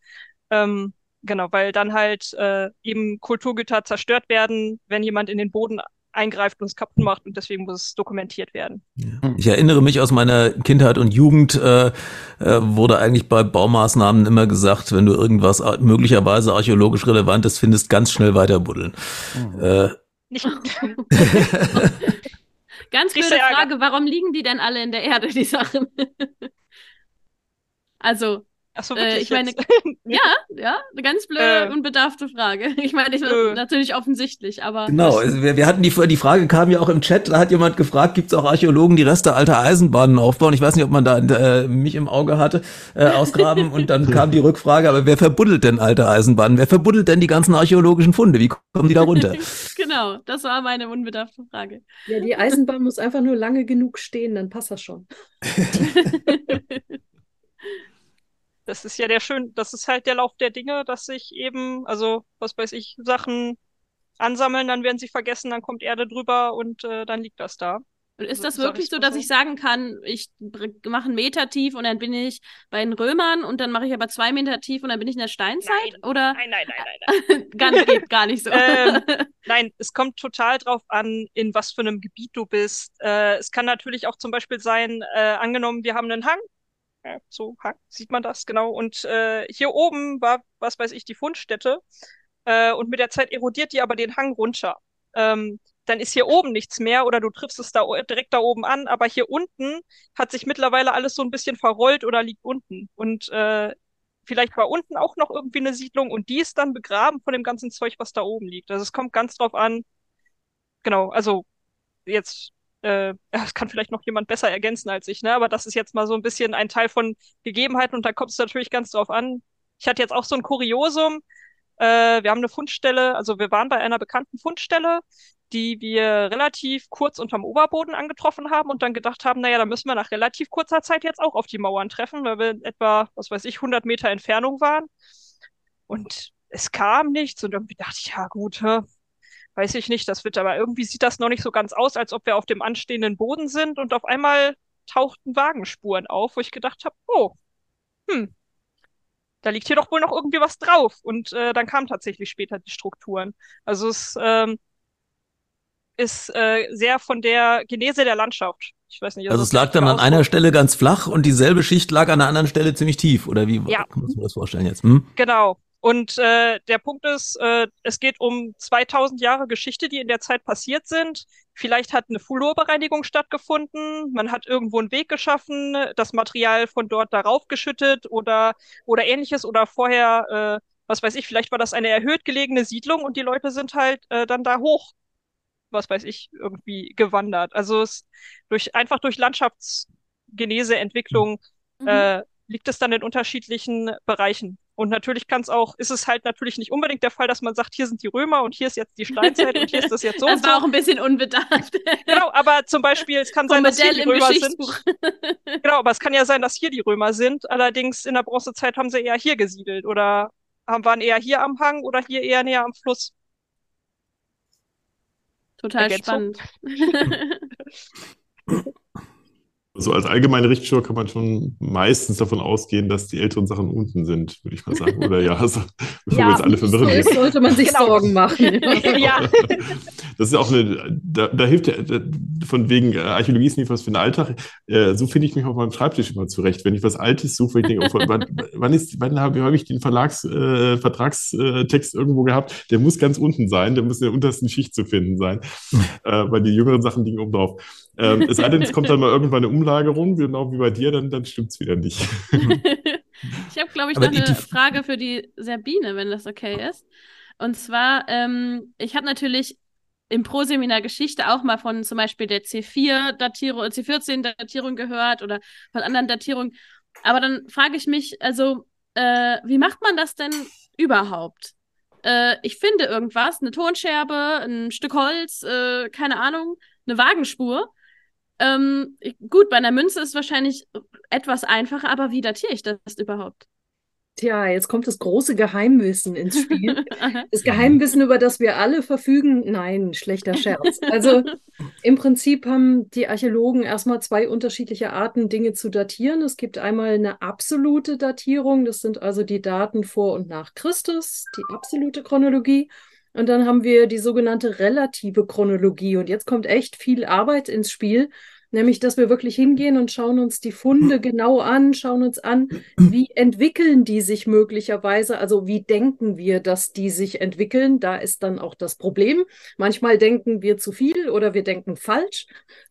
Ähm, genau, weil dann halt äh, eben Kulturgüter zerstört werden, wenn jemand in den Boden eingreift und es kaputt macht und deswegen muss es dokumentiert werden. Ich erinnere mich aus meiner Kindheit und Jugend äh, äh, wurde eigentlich bei Baumaßnahmen immer gesagt, wenn du irgendwas möglicherweise archäologisch Relevantes findest, ganz schnell weiterbuddeln. Mhm. Äh, nicht. Ganz blöde Frage, warum liegen die denn alle in der Erde, die Sachen? also, Ach so, wirklich äh, ich meine, ja, ja, eine ganz blöde, äh, unbedarfte Frage. Ich meine, ich äh, natürlich offensichtlich, aber. Genau, also wir, wir hatten die, die Frage kam ja auch im Chat, da hat jemand gefragt, gibt es auch Archäologen, die Reste alter Eisenbahnen aufbauen? Ich weiß nicht, ob man da äh, mich im Auge hatte, äh, ausgraben und dann kam die Rückfrage, aber wer verbuddelt denn alte Eisenbahnen? Wer verbuddelt denn die ganzen archäologischen Funde? Wie kommen die da runter? genau, das war meine unbedarfte Frage. Ja, die Eisenbahn muss einfach nur lange genug stehen, dann passt das schon. Das ist ja der schön, das ist halt der Lauf der Dinge, dass sich eben, also was weiß ich, Sachen ansammeln, dann werden sie vergessen, dann kommt Erde drüber und äh, dann liegt das da. Und ist das wirklich so, dass ich sagen kann, ich mache einen Meter tief und dann bin ich bei den Römern und dann mache ich aber zwei Meter tief und dann bin ich in der Steinzeit? Nein, oder? Nein, nein, nein, nein, nein. gar, geht gar nicht so. ähm, nein, es kommt total drauf an, in was für einem Gebiet du bist. Äh, es kann natürlich auch zum Beispiel sein, äh, angenommen, wir haben einen Hang ja, so sieht man das genau. Und äh, hier oben war, was weiß ich, die Fundstätte. Äh, und mit der Zeit erodiert die aber den Hang runter. Ähm, dann ist hier oben nichts mehr oder du triffst es da direkt da oben an, aber hier unten hat sich mittlerweile alles so ein bisschen verrollt oder liegt unten. Und äh, vielleicht war unten auch noch irgendwie eine Siedlung und die ist dann begraben von dem ganzen Zeug, was da oben liegt. Also es kommt ganz drauf an. Genau, also jetzt äh, das kann vielleicht noch jemand besser ergänzen als ich, ne? Aber das ist jetzt mal so ein bisschen ein Teil von Gegebenheiten und da kommt es natürlich ganz drauf an. Ich hatte jetzt auch so ein Kuriosum. Äh, wir haben eine Fundstelle, also wir waren bei einer bekannten Fundstelle, die wir relativ kurz unterm Oberboden angetroffen haben und dann gedacht haben, naja, da müssen wir nach relativ kurzer Zeit jetzt auch auf die Mauern treffen, weil wir in etwa, was weiß ich, 100 Meter Entfernung waren. Und es kam nichts und irgendwie dachte ich, ja gut, hä, weiß ich nicht, das wird aber irgendwie sieht das noch nicht so ganz aus, als ob wir auf dem anstehenden Boden sind und auf einmal tauchten Wagenspuren auf, wo ich gedacht habe, oh, hm, da liegt hier doch wohl noch irgendwie was drauf. Und äh, dann kamen tatsächlich später die Strukturen. Also es ähm, ist äh, sehr von der Genese der Landschaft. Ich weiß nicht. Also es lag dann an einer Stelle ganz flach und dieselbe Schicht lag an der anderen Stelle ziemlich tief, oder wie ja. kann man sich das vorstellen jetzt? Hm? Genau. Und äh, der Punkt ist, äh, es geht um 2000 Jahre Geschichte, die in der Zeit passiert sind. Vielleicht hat eine Flurbereinigung stattgefunden, man hat irgendwo einen Weg geschaffen, das Material von dort darauf geschüttet oder, oder ähnliches oder vorher, äh, was weiß ich, vielleicht war das eine erhöht gelegene Siedlung und die Leute sind halt äh, dann da hoch, was weiß ich, irgendwie gewandert. Also es durch einfach durch Landschaftsgenese, Entwicklung mhm. äh, liegt es dann in unterschiedlichen Bereichen. Und natürlich kann es auch, ist es halt natürlich nicht unbedingt der Fall, dass man sagt, hier sind die Römer und hier ist jetzt die Steinzeit und hier ist das jetzt so. Das und war so. auch ein bisschen unbedarft. Genau, aber zum Beispiel, es kann sein, dass hier die Römer sind. Genau, aber es kann ja sein, dass hier die Römer sind. Allerdings in der Bronzezeit haben sie eher hier gesiedelt oder haben, waren eher hier am Hang oder hier eher näher am Fluss. Total Ergänzung. spannend. So als allgemeine Richtschnur kann man schon meistens davon ausgehen, dass die älteren Sachen unten sind, würde ich mal sagen. Oder ja, also, bevor ja, wir jetzt alle verwirren. So ist, sollte man sich genau. Sorgen machen. ja. Das ist auch eine, da, da hilft ja, von wegen äh, Archäologie ist nicht was für den Alltag. Äh, so finde ich mich auf meinem Schreibtisch immer zurecht. Wenn ich was Altes suche, ich denke, oh, wann, wann, ist, wann habe hab ich den Verlags, äh, Vertragstext irgendwo gehabt? Der muss ganz unten sein, der muss in der untersten Schicht zu finden sein, äh, weil die jüngeren Sachen liegen oben drauf. Ähm, es sei denn, es kommt dann mal irgendwann eine Umlagerung, genau wie bei dir, dann, dann stimmt es wieder nicht. ich habe, glaube ich, Aber noch eine Frage für die Sabine, wenn das okay ist. Und zwar, ähm, ich habe natürlich im Proseminar Geschichte auch mal von zum Beispiel der C4-Datierung, C14-Datierung gehört oder von anderen Datierungen. Aber dann frage ich mich, also, äh, wie macht man das denn überhaupt? Äh, ich finde irgendwas, eine Tonscherbe, ein Stück Holz, äh, keine Ahnung, eine Wagenspur. Ähm, gut, bei einer Münze ist es wahrscheinlich etwas einfacher, aber wie datiere ich das überhaupt? Tja, jetzt kommt das große Geheimwissen ins Spiel. Das Geheimwissen, über das wir alle verfügen. Nein, schlechter Scherz. Also im Prinzip haben die Archäologen erstmal zwei unterschiedliche Arten, Dinge zu datieren. Es gibt einmal eine absolute Datierung, das sind also die Daten vor und nach Christus, die absolute Chronologie. Und dann haben wir die sogenannte relative Chronologie. Und jetzt kommt echt viel Arbeit ins Spiel, nämlich dass wir wirklich hingehen und schauen uns die Funde genau an, schauen uns an, wie entwickeln die sich möglicherweise, also wie denken wir, dass die sich entwickeln. Da ist dann auch das Problem. Manchmal denken wir zu viel oder wir denken falsch.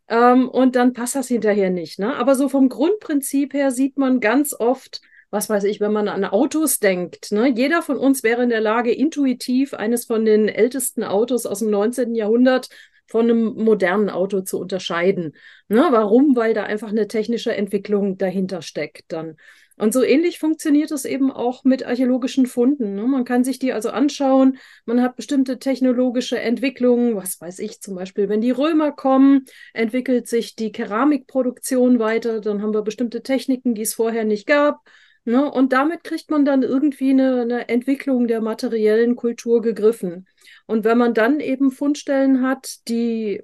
Ähm, und dann passt das hinterher nicht. Ne? Aber so vom Grundprinzip her sieht man ganz oft, was weiß ich, wenn man an Autos denkt. Ne? Jeder von uns wäre in der Lage, intuitiv eines von den ältesten Autos aus dem 19. Jahrhundert von einem modernen Auto zu unterscheiden. Ne? Warum? Weil da einfach eine technische Entwicklung dahinter steckt dann. Und so ähnlich funktioniert es eben auch mit archäologischen Funden. Ne? Man kann sich die also anschauen. Man hat bestimmte technologische Entwicklungen. Was weiß ich zum Beispiel, wenn die Römer kommen, entwickelt sich die Keramikproduktion weiter. Dann haben wir bestimmte Techniken, die es vorher nicht gab. Ne? Und damit kriegt man dann irgendwie eine, eine, Entwicklung der materiellen Kultur gegriffen. Und wenn man dann eben Fundstellen hat, die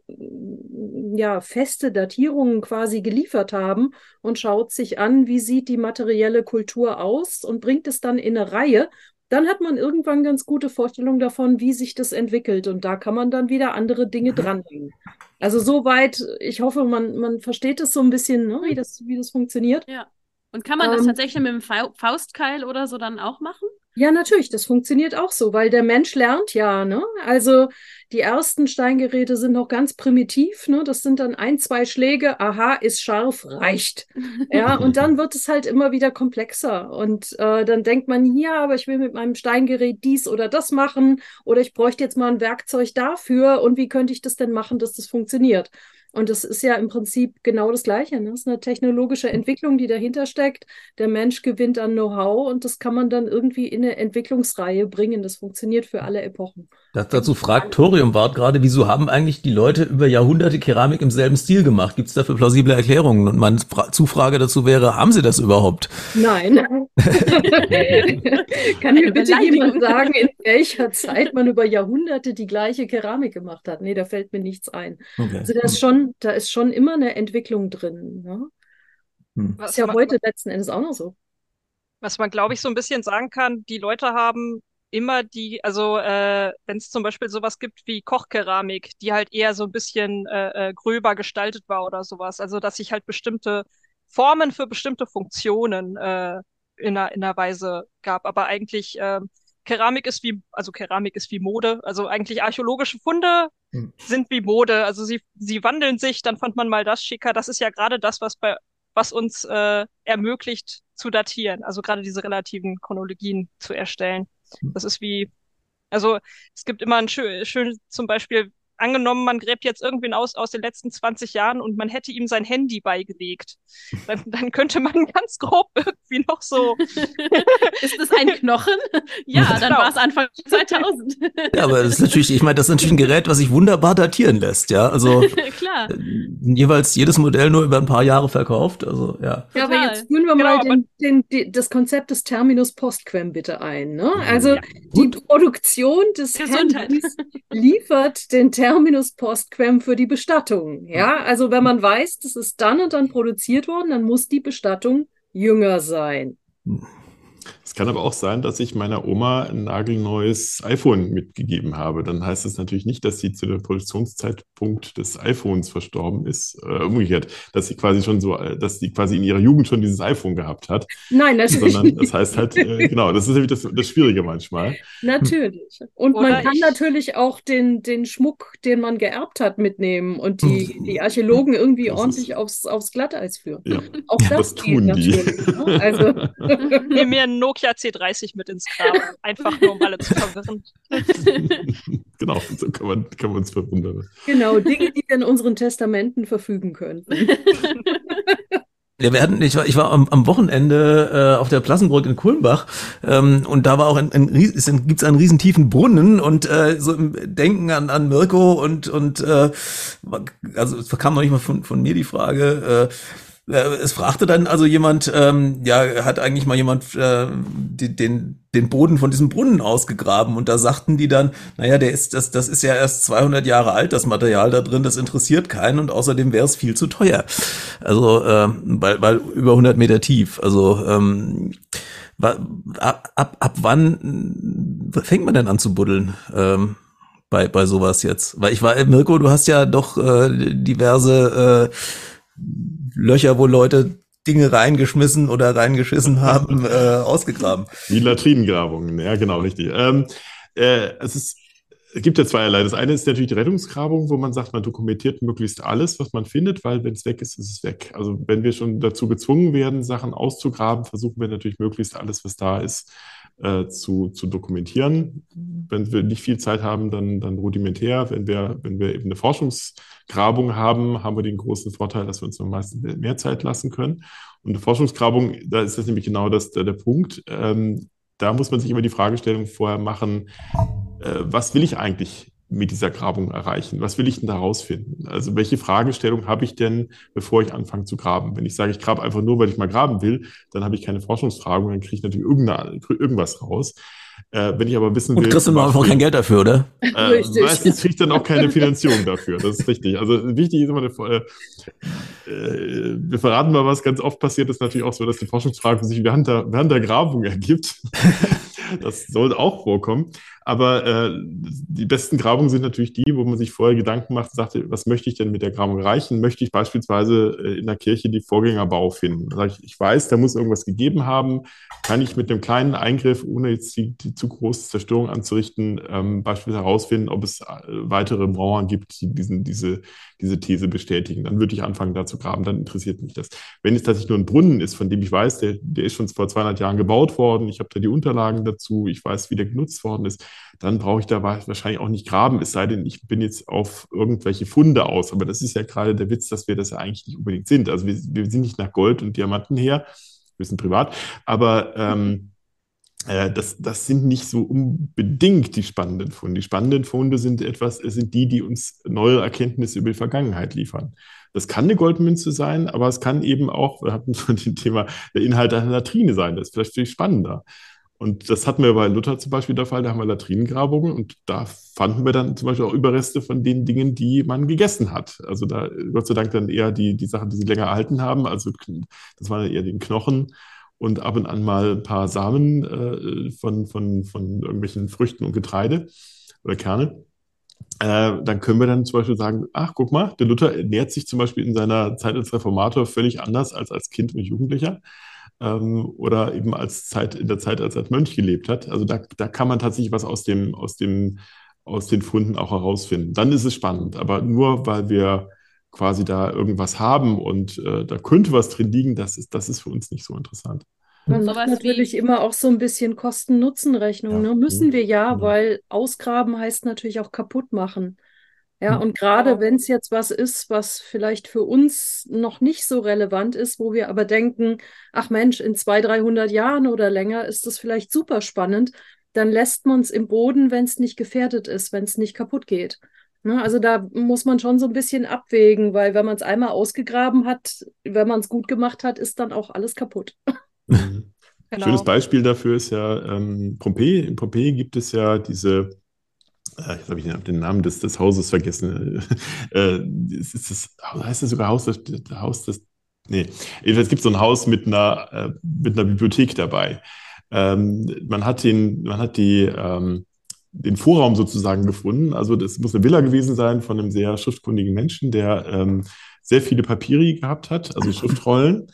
ja feste Datierungen quasi geliefert haben und schaut sich an, wie sieht die materielle Kultur aus und bringt es dann in eine Reihe, dann hat man irgendwann ganz gute Vorstellung davon, wie sich das entwickelt. Und da kann man dann wieder andere Dinge mhm. dranhängen. Also soweit, ich hoffe, man, man versteht es so ein bisschen, ne, wie, das, wie das funktioniert. Ja. Und kann man das ähm, tatsächlich mit dem Faustkeil oder so dann auch machen? Ja, natürlich, das funktioniert auch so, weil der Mensch lernt ja, ne? Also die ersten Steingeräte sind noch ganz primitiv. Ne? Das sind dann ein, zwei Schläge. Aha, ist scharf, reicht. Ja, und dann wird es halt immer wieder komplexer. Und äh, dann denkt man, ja, aber ich will mit meinem Steingerät dies oder das machen. Oder ich bräuchte jetzt mal ein Werkzeug dafür. Und wie könnte ich das denn machen, dass das funktioniert? Und das ist ja im Prinzip genau das Gleiche. Ne? Das ist eine technologische Entwicklung, die dahinter steckt. Der Mensch gewinnt an Know-how und das kann man dann irgendwie in eine Entwicklungsreihe bringen. Das funktioniert für alle Epochen. Das, dazu fragt Thoriumwart gerade, wieso haben eigentlich die Leute über Jahrhunderte Keramik im selben Stil gemacht? Gibt es dafür plausible Erklärungen? Und meine Fra Zufrage dazu wäre, haben sie das überhaupt? Nein. kann mir bitte jemand sagen, in welcher Zeit man über Jahrhunderte die gleiche Keramik gemacht hat? Nee, da fällt mir nichts ein. Okay. Also das ist schon da ist schon immer eine Entwicklung drin. Ne? Hm. Was ist ja heute letzten Endes auch noch so. Was man, glaube ich, so ein bisschen sagen kann, die Leute haben immer die, also äh, wenn es zum Beispiel sowas gibt wie Kochkeramik, die halt eher so ein bisschen äh, äh, gröber gestaltet war oder sowas, also dass sich halt bestimmte Formen für bestimmte Funktionen äh, in, einer, in einer Weise gab, aber eigentlich äh, Keramik ist wie, also Keramik ist wie Mode, also eigentlich archäologische Funde hm. sind wie Mode, also sie, sie wandeln sich, dann fand man mal das schicker. Das ist ja gerade das, was bei, was uns äh, ermöglicht zu datieren, also gerade diese relativen Chronologien zu erstellen. Das ist wie, also es gibt immer ein schön, schön zum Beispiel, angenommen, man gräbt jetzt irgendwen aus aus den letzten 20 Jahren und man hätte ihm sein Handy beigelegt. Dann, dann könnte man ganz grob irgendwie noch so. ist das ein Knochen? Ja, dann genau. war es Anfang 2000. ja, aber das ist natürlich, ich meine, das ist natürlich ein Gerät, was sich wunderbar datieren lässt, ja. Also Klar. Äh, jeweils jedes Modell nur über ein paar Jahre verkauft. Also ja. Ja, aber jetzt führen wir genau, mal den, den, den, das Konzept des Terminus postquem bitte ein. Ne? Also ja. die Produktion des Gesundheit. Handys liefert den Terminus Terminus postquem für die Bestattung. Ja, also wenn man weiß, das ist dann und dann produziert worden, dann muss die Bestattung jünger sein. Es kann aber auch sein, dass ich meiner Oma ein nagelneues iPhone mitgegeben habe. Dann heißt das natürlich nicht, dass sie zu dem Produktionszeitpunkt des iPhones verstorben ist. Äh, umgekehrt, dass sie quasi schon so, äh, dass sie quasi in ihrer Jugend schon dieses iPhone gehabt hat. Nein, natürlich. Sondern das heißt halt, äh, genau, das ist nämlich das, das Schwierige manchmal. Natürlich. Und Oder man kann ich... natürlich auch den, den Schmuck, den man geerbt hat, mitnehmen und die, die Archäologen irgendwie das ordentlich ist... aufs, aufs Glatteis führen. Ja. Auch das, das tun die. Ne? Also. mir ein Nokia C30 mit ins Grab. Einfach nur, um alle zu verwirren. genau, so kann man, kann man uns verwundern. Genau, Dinge, die wir in unseren Testamenten verfügen können. Ja, wir hatten, ich war, ich war am, am Wochenende äh, auf der Plassenbrück in Kulmbach ähm, und da war auch ein, ein, es gibt's einen riesen tiefen Brunnen und äh, so im Denken an, an Mirko und und äh, also es kam noch nicht mal von, von mir die Frage, äh, es fragte dann also jemand, ähm, ja, hat eigentlich mal jemand äh, die, den, den Boden von diesem Brunnen ausgegraben und da sagten die dann, naja, der ist, das, das ist ja erst 200 Jahre alt, das Material da drin, das interessiert keinen und außerdem wäre es viel zu teuer. Also, äh, weil, weil über 100 Meter tief. Also, ähm, ab, ab, ab wann fängt man denn an zu buddeln? Ähm, bei, bei sowas jetzt. Weil ich war, Mirko, du hast ja doch äh, diverse äh, Löcher, wo Leute Dinge reingeschmissen oder reingeschissen haben, äh, ausgegraben. Wie Latrinengrabungen, ja genau, richtig. Ähm, äh, es ist es gibt ja zweierlei. Das eine ist natürlich die Rettungsgrabung, wo man sagt, man dokumentiert möglichst alles, was man findet, weil wenn es weg ist, ist es weg. Also wenn wir schon dazu gezwungen werden, Sachen auszugraben, versuchen wir natürlich möglichst alles, was da ist, äh, zu, zu dokumentieren. Wenn wir nicht viel Zeit haben, dann, dann rudimentär. Wenn wir, wenn wir eben eine Forschungsgrabung haben, haben wir den großen Vorteil, dass wir uns noch meistens mehr Zeit lassen können. Und eine Forschungsgrabung, da ist das nämlich genau das, der, der Punkt. Ähm, da muss man sich immer die Fragestellung vorher machen, äh, was will ich eigentlich mit dieser Grabung erreichen? Was will ich denn da rausfinden? Also welche Fragestellung habe ich denn, bevor ich anfange zu graben? Wenn ich sage, ich grabe einfach nur, weil ich mal graben will, dann habe ich keine Forschungsfragen, dann kriege ich natürlich irgendwas raus. Äh, wenn ich aber wissen will. Und kriegst du nur einfach kein Geld dafür, oder? Äh, meistens kriege ich dann auch keine Finanzierung dafür. Das ist richtig. Also wichtig ist immer eine, äh, äh, wir verraten mal, was ganz oft passiert, ist natürlich auch so, dass die Forschungsfrage sich während der, während der Grabung ergibt. das sollte auch vorkommen. Aber äh, die besten Grabungen sind natürlich die, wo man sich vorher Gedanken macht, sagt, was möchte ich denn mit der Grabung erreichen? Möchte ich beispielsweise äh, in der Kirche die Vorgängerbau finden? Ich, ich weiß, da muss irgendwas gegeben haben. Kann ich mit dem kleinen Eingriff, ohne jetzt die, die zu große Zerstörung anzurichten, ähm, beispielsweise herausfinden, ob es äh, weitere Mauern gibt, die diesen, diese, diese These bestätigen? Dann würde ich anfangen, da zu graben. Dann interessiert mich das. Wenn es tatsächlich nur ein Brunnen ist, von dem ich weiß, der, der ist schon vor 200 Jahren gebaut worden, ich habe da die Unterlagen dazu, ich weiß, wie der genutzt worden ist, dann brauche ich da wahrscheinlich auch nicht graben, es sei denn, ich bin jetzt auf irgendwelche Funde aus. Aber das ist ja gerade der Witz, dass wir das ja eigentlich nicht unbedingt sind. Also wir, wir sind nicht nach Gold und Diamanten her, wir sind privat, aber ähm, äh, das, das sind nicht so unbedingt die spannenden Funde. Die spannenden Funde sind etwas, sind die, die uns neue Erkenntnisse über die Vergangenheit liefern. Das kann eine Goldmünze sein, aber es kann eben auch, wir hatten schon das Thema, der Inhalt einer Latrine sein. Das ist vielleicht viel spannender. Und das hatten wir bei Luther zum Beispiel der Fall, da haben wir Latrinengrabungen und da fanden wir dann zum Beispiel auch Überreste von den Dingen, die man gegessen hat. Also da Gott sei Dank dann eher die, die Sachen, die sie länger erhalten haben. Also das waren dann eher den Knochen und ab und an mal ein paar Samen äh, von, von, von irgendwelchen Früchten und Getreide oder Kerne. Äh, dann können wir dann zum Beispiel sagen, ach, guck mal, der Luther ernährt sich zum Beispiel in seiner Zeit als Reformator völlig anders als als Kind und Jugendlicher ähm, oder eben als Zeit, in der Zeit, als er als Mönch gelebt hat. Also da, da kann man tatsächlich was aus dem, aus dem, aus den Funden auch herausfinden. Dann ist es spannend. Aber nur weil wir quasi da irgendwas haben und äh, da könnte was drin liegen, das ist, das ist für uns nicht so interessant. Man macht natürlich immer auch so ein bisschen Kosten-Nutzen-Rechnung. Ja. Ne? Müssen wir ja, ja, weil ausgraben heißt natürlich auch kaputt machen. Ja, und gerade wenn es jetzt was ist, was vielleicht für uns noch nicht so relevant ist, wo wir aber denken, ach Mensch, in 200, 300 Jahren oder länger ist das vielleicht super spannend, dann lässt man es im Boden, wenn es nicht gefährdet ist, wenn es nicht kaputt geht. Ne? Also da muss man schon so ein bisschen abwägen, weil wenn man es einmal ausgegraben hat, wenn man es gut gemacht hat, ist dann auch alles kaputt. Mhm. Genau. Schönes Beispiel dafür ist ja ähm, Pompeji. In Pompeji gibt es ja diese jetzt habe ich den Namen des, des Hauses vergessen. Äh, ist das, heißt das sogar Haus des, Haus des nee, jedenfalls gibt es so ein Haus mit einer, äh, mit einer Bibliothek dabei. Ähm, man hat den, man hat die, ähm, den Vorraum sozusagen gefunden. Also das muss eine Villa gewesen sein von einem sehr schriftkundigen Menschen, der ähm, sehr viele Papiere gehabt hat, also Schriftrollen.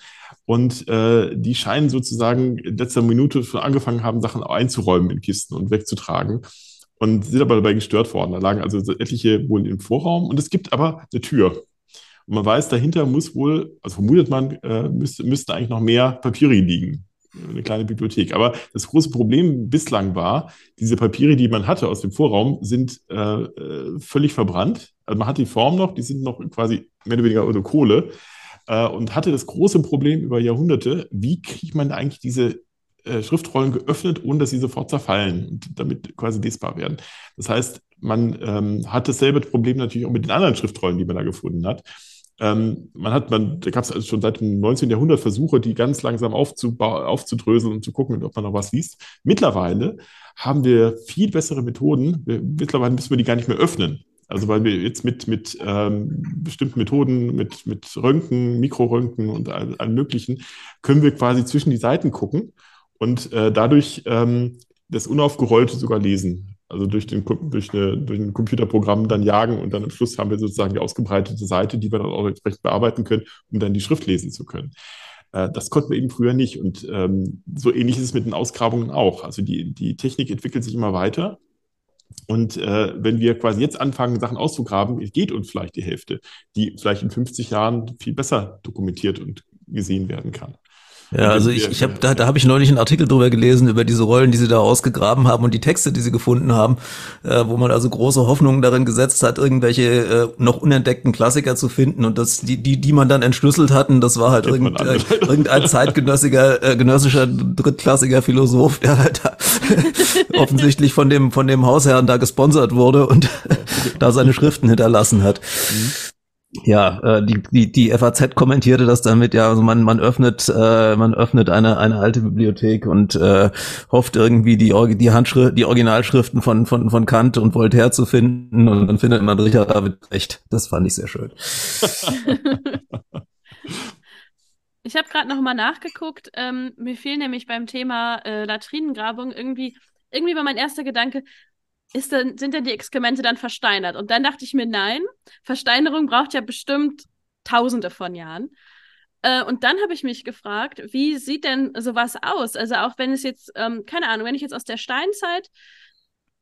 Und äh, die scheinen sozusagen in letzter Minute schon angefangen haben, Sachen einzuräumen in Kisten und wegzutragen und sind aber dabei gestört worden. Da lagen also etliche wohl im Vorraum und es gibt aber eine Tür. Und man weiß, dahinter muss wohl, also vermutet man, äh, müsste, müssten eigentlich noch mehr Papiere liegen. Eine kleine Bibliothek. Aber das große Problem bislang war, diese Papiere, die man hatte aus dem Vorraum, sind äh, äh völlig verbrannt. Also man hat die Form noch, die sind noch quasi mehr oder weniger ohne Kohle. Äh, und hatte das große Problem über Jahrhunderte, wie kriegt man eigentlich diese äh, Schriftrollen geöffnet, ohne dass sie sofort zerfallen und damit quasi lesbar werden. Das heißt, man ähm, hat dasselbe Problem natürlich auch mit den anderen Schriftrollen, die man da gefunden hat. Ähm, man hat, man, da gab es also schon seit dem 19. Jahrhundert Versuche, die ganz langsam aufzudröseln und zu gucken, ob man noch was liest. Mittlerweile haben wir viel bessere Methoden. Wir, mittlerweile müssen wir die gar nicht mehr öffnen. Also weil wir jetzt mit, mit ähm, bestimmten Methoden, mit, mit Röntgen, Mikroröntgen und allem Möglichen, können wir quasi zwischen die Seiten gucken und äh, dadurch ähm, das Unaufgerollte sogar lesen. Also durch, den, durch, eine, durch ein Computerprogramm dann jagen und dann am Schluss haben wir sozusagen die ausgebreitete Seite, die wir dann auch entsprechend bearbeiten können, um dann die Schrift lesen zu können. Äh, das konnten wir eben früher nicht. Und ähm, so ähnlich ist es mit den Ausgrabungen auch. Also die, die Technik entwickelt sich immer weiter. Und äh, wenn wir quasi jetzt anfangen, Sachen auszugraben, geht uns vielleicht die Hälfte, die vielleicht in 50 Jahren viel besser dokumentiert und gesehen werden kann. Ja, also ich, ich habe da, da habe ich neulich einen Artikel drüber gelesen über diese Rollen, die sie da ausgegraben haben und die Texte, die sie gefunden haben, äh, wo man also große Hoffnungen darin gesetzt hat, irgendwelche äh, noch unentdeckten Klassiker zu finden und das die die die man dann entschlüsselt hatten, das war halt irgend, äh, irgendein zeitgenössiger äh, genössischer drittklassiger Philosoph, der halt da offensichtlich von dem von dem Hausherrn da gesponsert wurde und da seine Schriften hinterlassen hat. Mhm. Ja, äh, die, die, die FAZ kommentierte das damit, ja, also man, man öffnet, äh, man öffnet eine, eine alte Bibliothek und äh, hofft irgendwie die, die Handschrift, die Originalschriften von, von, von Kant und Voltaire zu finden und dann findet man Richard David Recht. Das fand ich sehr schön. ich habe gerade noch mal nachgeguckt. Ähm, mir fehlen nämlich beim Thema äh, Latrinengrabung irgendwie, irgendwie war mein erster Gedanke, ist denn, sind denn die Exkremente dann versteinert? Und dann dachte ich mir, nein, Versteinerung braucht ja bestimmt tausende von Jahren. Äh, und dann habe ich mich gefragt, wie sieht denn sowas aus? Also auch wenn es jetzt, ähm, keine Ahnung, wenn ich jetzt aus der Steinzeit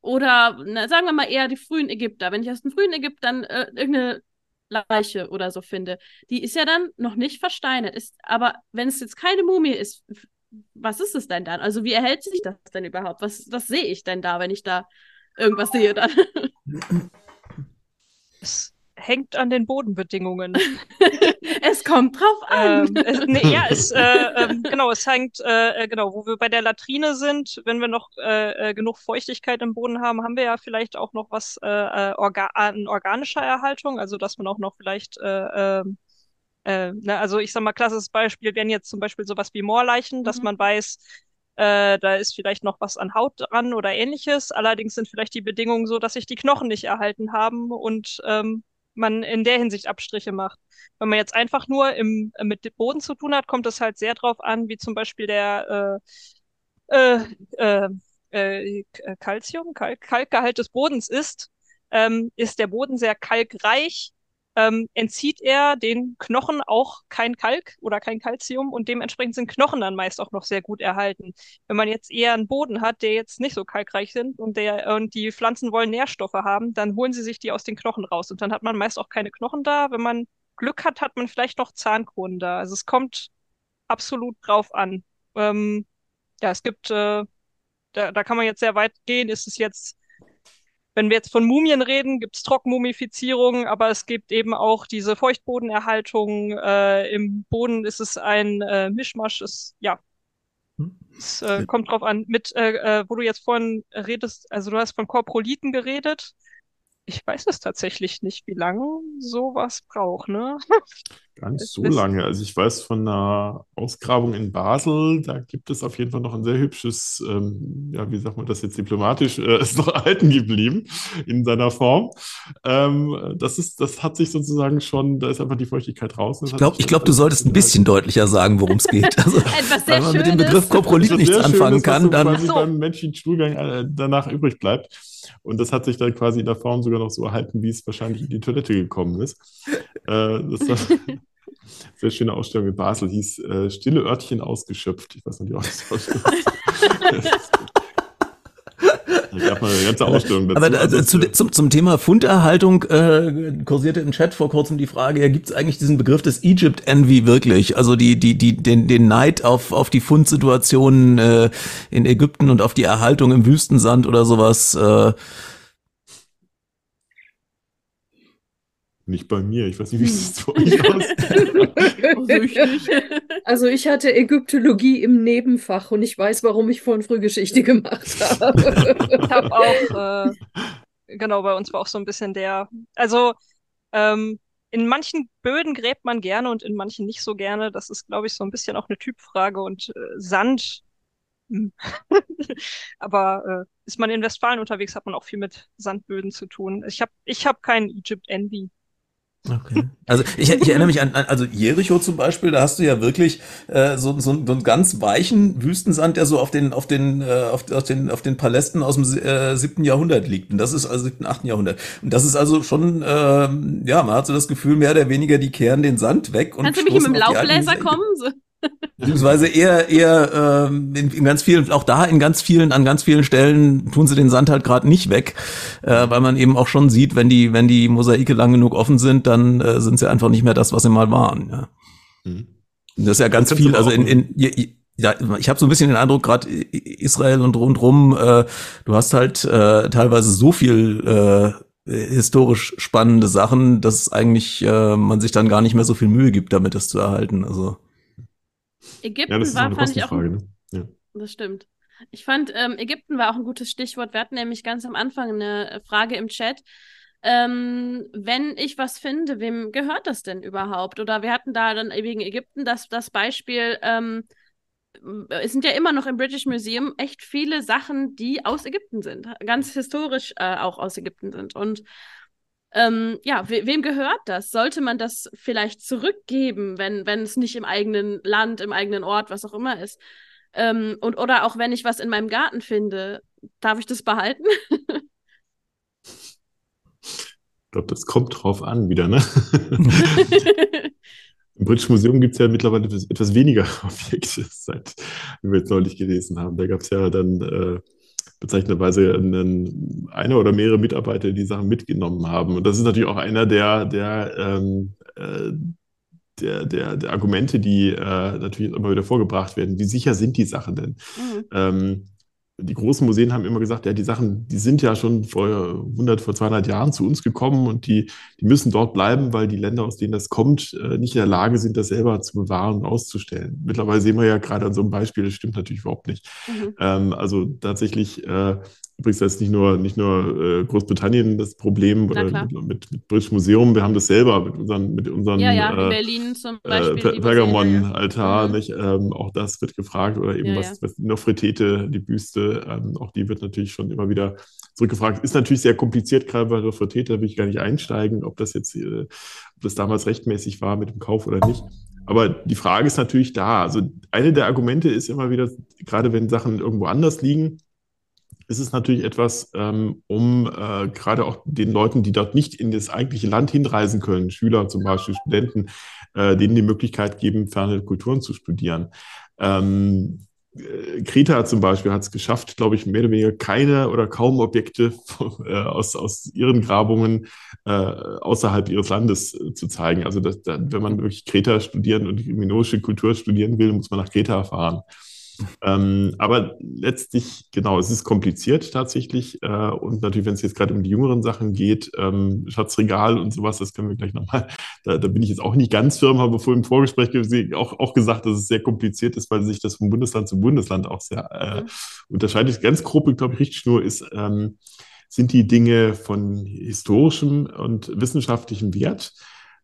oder na, sagen wir mal eher die frühen Ägypter, wenn ich aus den frühen Ägyptern äh, irgendeine Leiche oder so finde, die ist ja dann noch nicht versteinert. Ist, aber wenn es jetzt keine Mumie ist, was ist es denn dann? Also wie erhält sich das denn überhaupt? Was, was sehe ich denn da, wenn ich da irgendwas sehe dann? Es hängt an den Bodenbedingungen. es kommt drauf an. Ähm, es, nee, ja, es, äh, äh, genau, es hängt, äh, genau, wo wir bei der Latrine sind, wenn wir noch äh, äh, genug Feuchtigkeit im Boden haben, haben wir ja vielleicht auch noch was äh, äh orga an organischer Erhaltung, also dass man auch noch vielleicht äh, ähm, äh, ne, also ich sag mal, klassisches Beispiel wären jetzt zum Beispiel sowas wie Moorleichen, mhm. dass man weiß, äh, da ist vielleicht noch was an Haut dran oder ähnliches. Allerdings sind vielleicht die Bedingungen so, dass sich die Knochen nicht erhalten haben und ähm, man in der Hinsicht Abstriche macht. Wenn man jetzt einfach nur im, äh, mit dem Boden zu tun hat, kommt es halt sehr drauf an, wie zum Beispiel der äh, äh, äh, Calcium, Kalk, Kalkgehalt des Bodens ist. Ähm, ist der Boden sehr kalkreich, ähm, entzieht er den Knochen auch kein Kalk oder kein Kalzium und dementsprechend sind Knochen dann meist auch noch sehr gut erhalten. Wenn man jetzt eher einen Boden hat, der jetzt nicht so kalkreich sind und der und die Pflanzen wollen Nährstoffe haben, dann holen sie sich die aus den Knochen raus und dann hat man meist auch keine Knochen da. Wenn man Glück hat, hat man vielleicht noch Zahnkronen da. Also es kommt absolut drauf an. Ähm, ja, es gibt, äh, da, da kann man jetzt sehr weit gehen. Ist es jetzt wenn wir jetzt von Mumien reden, gibt es Trockenmumifizierung, aber es gibt eben auch diese Feuchtbodenerhaltung. Äh, Im Boden ist es ein äh, Mischmasch. Es, ja, hm? es äh, kommt drauf an. Mit, äh, äh, wo du jetzt vorhin redest, also du hast von Korproliten geredet. Ich weiß es tatsächlich nicht, wie lange sowas braucht, ne? Gar nicht so lange. Also ich weiß von einer Ausgrabung in Basel, da gibt es auf jeden Fall noch ein sehr hübsches, ähm, ja, wie sagt man das jetzt diplomatisch, äh, ist noch erhalten geblieben in seiner Form. Ähm, das ist, das hat sich sozusagen schon, da ist einfach die Feuchtigkeit raus. Ich glaube, ich glaube, du solltest ein bisschen deutlicher sagen, worum es geht. Also, Etwas sehr wenn man mit dem Begriff Koprolit nichts anfangen ist, kann, dann. So. beim menschlichen Stuhlgang äh, danach übrig bleibt. Und das hat sich dann quasi in der Form sogar noch so erhalten, wie es wahrscheinlich in die Toilette gekommen ist. Äh, das war sehr schöne Ausstellung in Basel, hieß äh, Stille Örtchen ausgeschöpft. Ich weiß nicht, wie auch das Gab mal eine ganze Ausstellung dazu. Aber also, zu, zum, zum Thema Funderhaltung äh, kursierte im Chat vor kurzem die Frage, ja, gibt es eigentlich diesen Begriff des Egypt Envy wirklich? Also die, die, die, den, den Neid auf, auf die Fundsituationen äh, in Ägypten und auf die Erhaltung im Wüstensand oder sowas. Äh, Nicht bei mir. Ich weiß nicht, wie es bei euch aussieht. also ich hatte Ägyptologie im Nebenfach und ich weiß, warum ich vorhin Frühgeschichte gemacht habe. ich habe auch, äh, genau, bei uns war auch so ein bisschen der, also ähm, in manchen Böden gräbt man gerne und in manchen nicht so gerne. Das ist, glaube ich, so ein bisschen auch eine Typfrage und äh, Sand. Hm. Aber äh, ist man in Westfalen unterwegs, hat man auch viel mit Sandböden zu tun. Ich habe ich hab keinen Egypt Envy. Okay. Also ich, ich erinnere mich an, an, also Jericho zum Beispiel, da hast du ja wirklich äh, so, so, so einen ganz weichen Wüstensand, der so auf den, auf den, äh, auf, auf den, auf den Palästen aus dem äh, siebten Jahrhundert liegt. Und das ist also siebten, achten Jahrhundert. Und das ist also schon, äh, ja, man hat so das Gefühl, mehr oder weniger, die kehren den Sand weg. Und Kannst du mich mit dem Laubbläser kommen? So. Beziehungsweise eher, eher ähm, in, in ganz vielen, auch da in ganz vielen, an ganz vielen Stellen tun sie den Sand halt gerade nicht weg, äh, weil man eben auch schon sieht, wenn die, wenn die Mosaike lang genug offen sind, dann äh, sind sie einfach nicht mehr das, was sie mal waren. Ja. Mhm. Das ist ja ganz das viel, also in, in ja, ich habe so ein bisschen den Eindruck, gerade Israel und rundrum, äh, du hast halt äh, teilweise so viel äh, historisch spannende Sachen, dass eigentlich äh, man sich dann gar nicht mehr so viel Mühe gibt, damit das zu erhalten. Also Ägypten ja, das ist war, fand ich auch. Ne? Ja. Das stimmt. Ich fand, ähm, Ägypten war auch ein gutes Stichwort. Wir hatten nämlich ganz am Anfang eine Frage im Chat. Ähm, wenn ich was finde, wem gehört das denn überhaupt? Oder wir hatten da dann wegen Ägypten das, das Beispiel, ähm, es sind ja immer noch im British Museum echt viele Sachen, die aus Ägypten sind, ganz historisch äh, auch aus Ägypten sind. Und ähm, ja, we wem gehört das? Sollte man das vielleicht zurückgeben, wenn, wenn es nicht im eigenen Land, im eigenen Ort, was auch immer ist? Ähm, und oder auch wenn ich was in meinem Garten finde, darf ich das behalten? glaube, das kommt drauf an wieder, ne? Im British Museum gibt es ja mittlerweile etwas weniger Objekte, seit wie wir jetzt neulich gelesen haben. Da gab es ja dann äh, bezeichnenderweise einen, eine oder mehrere Mitarbeiter, die Sachen mitgenommen haben. Und das ist natürlich auch einer der, der, ähm, äh, der, der, der Argumente, die äh, natürlich immer wieder vorgebracht werden. Wie sicher sind die Sachen denn? Mhm. Ähm, die großen Museen haben immer gesagt, ja, die Sachen, die sind ja schon vor 100, vor 200 Jahren zu uns gekommen und die, die müssen dort bleiben, weil die Länder, aus denen das kommt, äh, nicht in der Lage sind, das selber zu bewahren und auszustellen. Mittlerweile sehen wir ja gerade an so einem Beispiel, das stimmt natürlich überhaupt nicht. Mhm. Ähm, also tatsächlich äh, Übrigens ist nicht nur, nicht nur äh, Großbritannien das Problem äh, mit, mit British Museum, wir haben das selber mit unseren, mit unseren ja, ja, äh, Berlin zum äh, Beispiel. Äh, Pergamon-Altar, mhm. nicht? Ähm, auch das wird gefragt oder eben ja, was, was die Nofretete, die Büste, ähm, auch die wird natürlich schon immer wieder zurückgefragt. Ist natürlich sehr kompliziert, gerade bei Nofretete, da will ich gar nicht einsteigen, ob das jetzt, äh, ob das damals rechtmäßig war mit dem Kauf oder nicht. Aber die Frage ist natürlich da. Also eine der Argumente ist immer wieder, gerade wenn Sachen irgendwo anders liegen, ist es natürlich etwas, ähm, um äh, gerade auch den Leuten, die dort nicht in das eigentliche Land hinreisen können, Schüler zum Beispiel, Studenten, äh, denen die Möglichkeit geben, ferne Kulturen zu studieren. Ähm, äh, Kreta zum Beispiel hat es geschafft, glaube ich, mehr oder weniger keine oder kaum Objekte äh, aus, aus ihren Grabungen äh, außerhalb ihres Landes äh, zu zeigen. Also das, da, wenn man wirklich Kreta studieren und die minoische Kultur studieren will, muss man nach Kreta fahren. Ähm, aber letztlich, genau, es ist kompliziert tatsächlich. Äh, und natürlich, wenn es jetzt gerade um die jüngeren Sachen geht, ähm, Schatzregal und sowas, das können wir gleich nochmal, da, da bin ich jetzt auch nicht ganz firm, habe vorhin im Vorgespräch auch, auch gesagt, dass es sehr kompliziert ist, weil sich das von Bundesland zu Bundesland auch sehr äh, mhm. unterscheidet. Ganz grob, glaube ich, Richtschnur ist, ähm, sind die Dinge von historischem und wissenschaftlichem Wert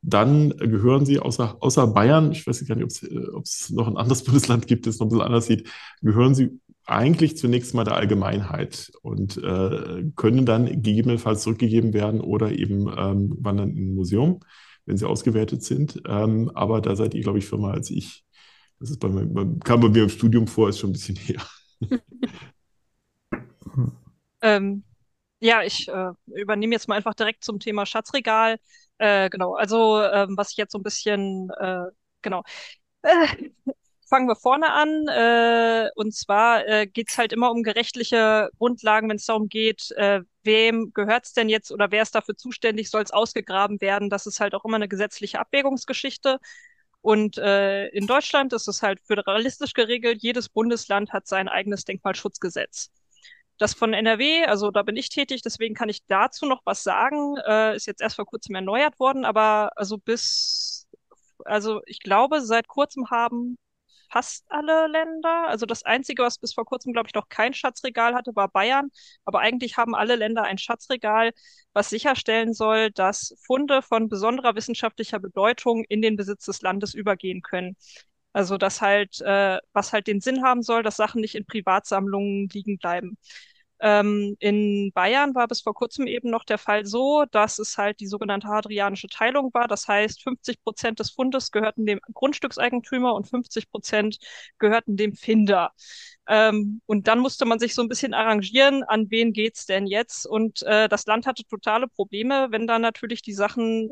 dann gehören sie außer, außer Bayern, ich weiß gar nicht, ob es noch ein anderes Bundesland gibt, das noch ein bisschen anders sieht, gehören sie eigentlich zunächst mal der Allgemeinheit und äh, können dann gegebenenfalls zurückgegeben werden oder eben ähm, wandern in ein Museum, wenn sie ausgewertet sind. Ähm, aber da seid ihr, glaube ich, firmer als ich. Das ist bei mir, kam bei mir im Studium vor, ist schon ein bisschen her. ähm, ja, ich äh, übernehme jetzt mal einfach direkt zum Thema Schatzregal. Äh, genau, also ähm, was ich jetzt so ein bisschen, äh, genau. Äh, fangen wir vorne an. Äh, und zwar äh, geht es halt immer um gerechtliche Grundlagen, wenn es darum geht, äh, wem gehört es denn jetzt oder wer ist dafür zuständig, soll es ausgegraben werden. Das ist halt auch immer eine gesetzliche Abwägungsgeschichte. Und äh, in Deutschland ist es halt föderalistisch geregelt. Jedes Bundesland hat sein eigenes Denkmalschutzgesetz. Das von NRW, also da bin ich tätig, deswegen kann ich dazu noch was sagen. Äh, ist jetzt erst vor kurzem erneuert worden, aber also bis, also ich glaube, seit kurzem haben fast alle Länder. Also das Einzige, was bis vor kurzem, glaube ich, noch kein Schatzregal hatte, war Bayern. Aber eigentlich haben alle Länder ein Schatzregal, was sicherstellen soll, dass Funde von besonderer wissenschaftlicher Bedeutung in den Besitz des Landes übergehen können. Also das halt, äh, was halt den Sinn haben soll, dass Sachen nicht in Privatsammlungen liegen bleiben. Ähm, in Bayern war bis vor kurzem eben noch der Fall so, dass es halt die sogenannte hadrianische Teilung war. Das heißt, 50 Prozent des Fundes gehörten dem Grundstückseigentümer und 50 Prozent gehörten dem Finder. Ähm, und dann musste man sich so ein bisschen arrangieren, an wen geht's denn jetzt? Und äh, das Land hatte totale Probleme, wenn da natürlich die Sachen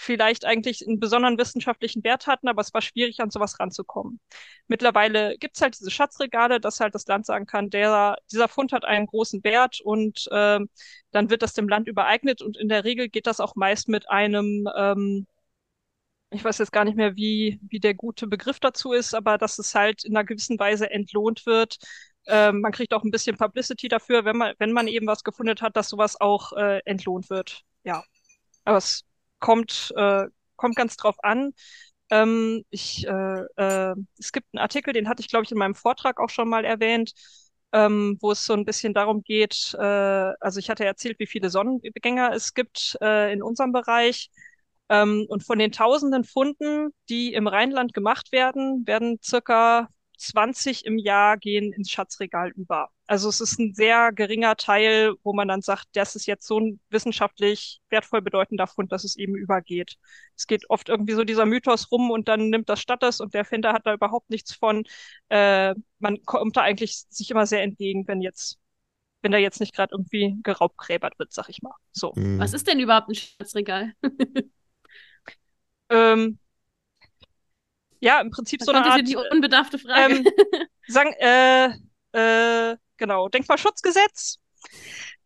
vielleicht eigentlich einen besonderen wissenschaftlichen Wert hatten, aber es war schwierig, an sowas ranzukommen. Mittlerweile gibt's halt diese Schatzregale, dass halt das Land sagen kann, der, dieser Fund hat einen großen Wert und ähm, dann wird das dem Land übereignet und in der Regel geht das auch meist mit einem, ähm, ich weiß jetzt gar nicht mehr, wie, wie der gute Begriff dazu ist, aber dass es halt in einer gewissen Weise entlohnt wird. Ähm, man kriegt auch ein bisschen Publicity dafür, wenn man, wenn man eben was gefunden hat, dass sowas auch äh, entlohnt wird. Ja. Aber es kommt, äh, kommt ganz drauf an. Ähm, ich, äh, äh, es gibt einen Artikel, den hatte ich, glaube ich, in meinem Vortrag auch schon mal erwähnt, ähm, wo es so ein bisschen darum geht, äh, also ich hatte erzählt, wie viele Sonnengänger es gibt äh, in unserem Bereich. Ähm, und von den tausenden Funden, die im Rheinland gemacht werden, werden circa 20 im Jahr gehen ins Schatzregal über. Also es ist ein sehr geringer Teil, wo man dann sagt, das ist jetzt so ein wissenschaftlich wertvoll bedeutender Fund, dass es eben übergeht. Es geht oft irgendwie so dieser Mythos rum und dann nimmt das statt das und der Finder hat da überhaupt nichts von. Äh, man kommt da eigentlich sich immer sehr entgegen, wenn jetzt wenn da jetzt nicht gerade irgendwie geraubgräbert wird, sag ich mal. So. Mhm. Was ist denn überhaupt ein Schatzregal? ähm, ja, im Prinzip da so eine Art. die unbedarfte Frage. Ähm, sagen, äh, äh, genau, Denkmalschutzgesetz.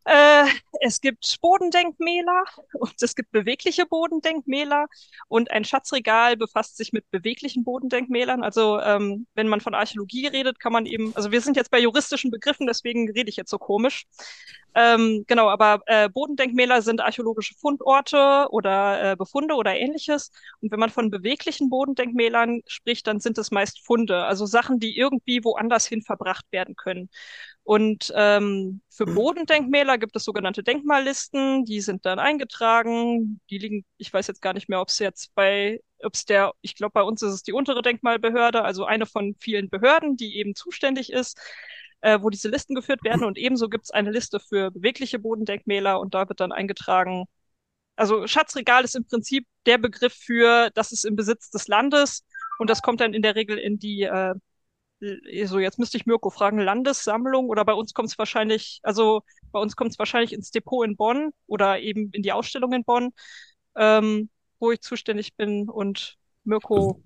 Äh, es gibt Bodendenkmäler und es gibt bewegliche Bodendenkmäler und ein Schatzregal befasst sich mit beweglichen Bodendenkmälern. Also ähm, wenn man von Archäologie redet, kann man eben, also wir sind jetzt bei juristischen Begriffen, deswegen rede ich jetzt so komisch. Ähm, genau, aber äh, Bodendenkmäler sind archäologische Fundorte oder äh, Befunde oder ähnliches. Und wenn man von beweglichen Bodendenkmälern spricht, dann sind es meist Funde, also Sachen, die irgendwie woanders hin verbracht werden können. Und ähm, für mhm. Bodendenkmäler gibt es sogenannte Denkmallisten, die sind dann eingetragen. Die liegen, ich weiß jetzt gar nicht mehr, ob es jetzt bei, ob es der, ich glaube, bei uns ist es die untere Denkmalbehörde, also eine von vielen Behörden, die eben zuständig ist, äh, wo diese Listen geführt werden. Und ebenso gibt es eine Liste für bewegliche Bodendenkmäler und da wird dann eingetragen, also Schatzregal ist im Prinzip der Begriff für, das ist im Besitz des Landes und das kommt dann in der Regel in die äh, so jetzt müsste ich Mirko fragen, Landessammlung oder bei uns kommt es wahrscheinlich, also bei uns kommt es wahrscheinlich ins Depot in Bonn oder eben in die Ausstellung in Bonn, ähm, wo ich zuständig bin und Mirko.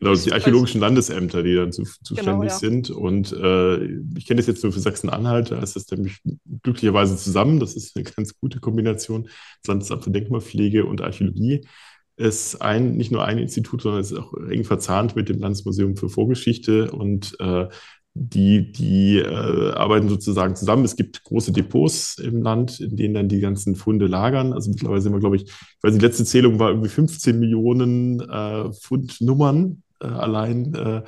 Genau, die archäologischen Landesämter, die dann zu, zuständig genau, ja. sind. Und äh, ich kenne das jetzt nur für Sachsen-Anhalt, da ist das nämlich glücklicherweise zusammen. Das ist eine ganz gute Kombination. Das Landesamt für Denkmalpflege und Archäologie ist ein, nicht nur ein Institut, sondern es ist auch eng verzahnt mit dem Landesmuseum für Vorgeschichte und äh, die, die äh, arbeiten sozusagen zusammen. Es gibt große Depots im Land, in denen dann die ganzen Funde lagern. Also mittlerweile sind wir, glaube ich, ich weiß, die letzte Zählung war irgendwie 15 Millionen äh, Fundnummern äh, allein, äh,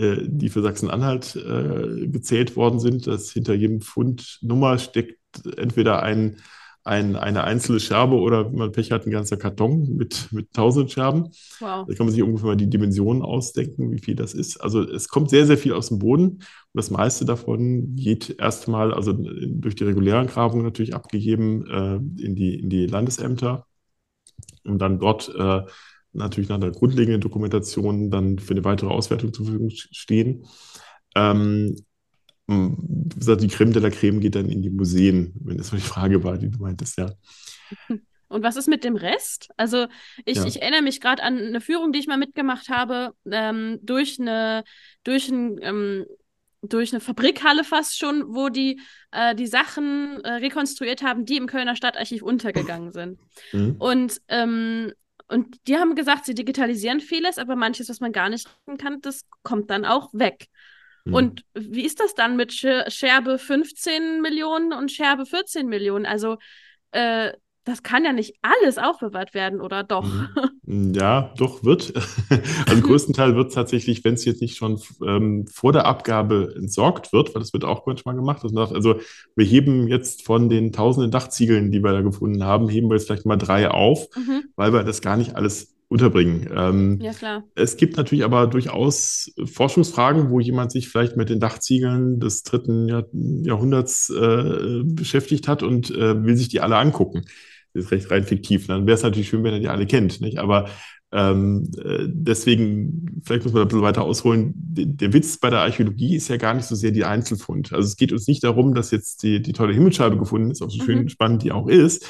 äh, die für Sachsen-Anhalt äh, gezählt worden sind. Dass hinter jedem Fundnummer steckt entweder ein ein, eine einzelne Scherbe oder wenn man Pech hat, ein ganzer Karton mit, mit tausend Scherben. Wow. Da kann man sich ungefähr mal die Dimensionen ausdenken, wie viel das ist. Also es kommt sehr, sehr viel aus dem Boden und das meiste davon geht erstmal, also durch die regulären Grabungen natürlich abgegeben äh, in, die, in die Landesämter und dann dort äh, natürlich nach der grundlegenden Dokumentation dann für eine weitere Auswertung zur Verfügung stehen. Ähm, die Creme de la Creme geht dann in die Museen, wenn das so die Frage war, die du meintest, ja. Und was ist mit dem Rest? Also ich, ja. ich erinnere mich gerade an eine Führung, die ich mal mitgemacht habe, ähm, durch eine, durch ein, ähm, durch eine Fabrikhalle fast schon, wo die äh, die Sachen äh, rekonstruiert haben, die im Kölner Stadtarchiv untergegangen sind. Mhm. Und ähm, und die haben gesagt, sie digitalisieren vieles, aber manches, was man gar nicht kann, das kommt dann auch weg. Mhm. Und wie ist das dann mit Scherbe 15 Millionen und Scherbe 14 Millionen? Also, äh, das kann ja nicht alles aufbewahrt werden, oder doch? Mhm. Ja, doch, wird. Also größtenteils wird tatsächlich, wenn es jetzt nicht schon ähm, vor der Abgabe entsorgt wird, weil das wird auch manchmal gemacht. Also wir heben jetzt von den tausenden Dachziegeln, die wir da gefunden haben, heben wir jetzt vielleicht mal drei auf, mhm. weil wir das gar nicht alles unterbringen. Ähm, ja, klar. Es gibt natürlich aber durchaus Forschungsfragen, wo jemand sich vielleicht mit den Dachziegeln des dritten Jahr Jahrhunderts äh, beschäftigt hat und äh, will sich die alle angucken. Das ist recht rein fiktiv. Dann wäre es natürlich schön, wenn er die alle kennt. Nicht? Aber ähm, äh, deswegen, vielleicht muss man da ein bisschen weiter ausholen. Der, der Witz bei der Archäologie ist ja gar nicht so sehr die Einzelfund. Also es geht uns nicht darum, dass jetzt die, die tolle Himmelsscheibe gefunden ist, auch so schön mhm. spannend die auch ist,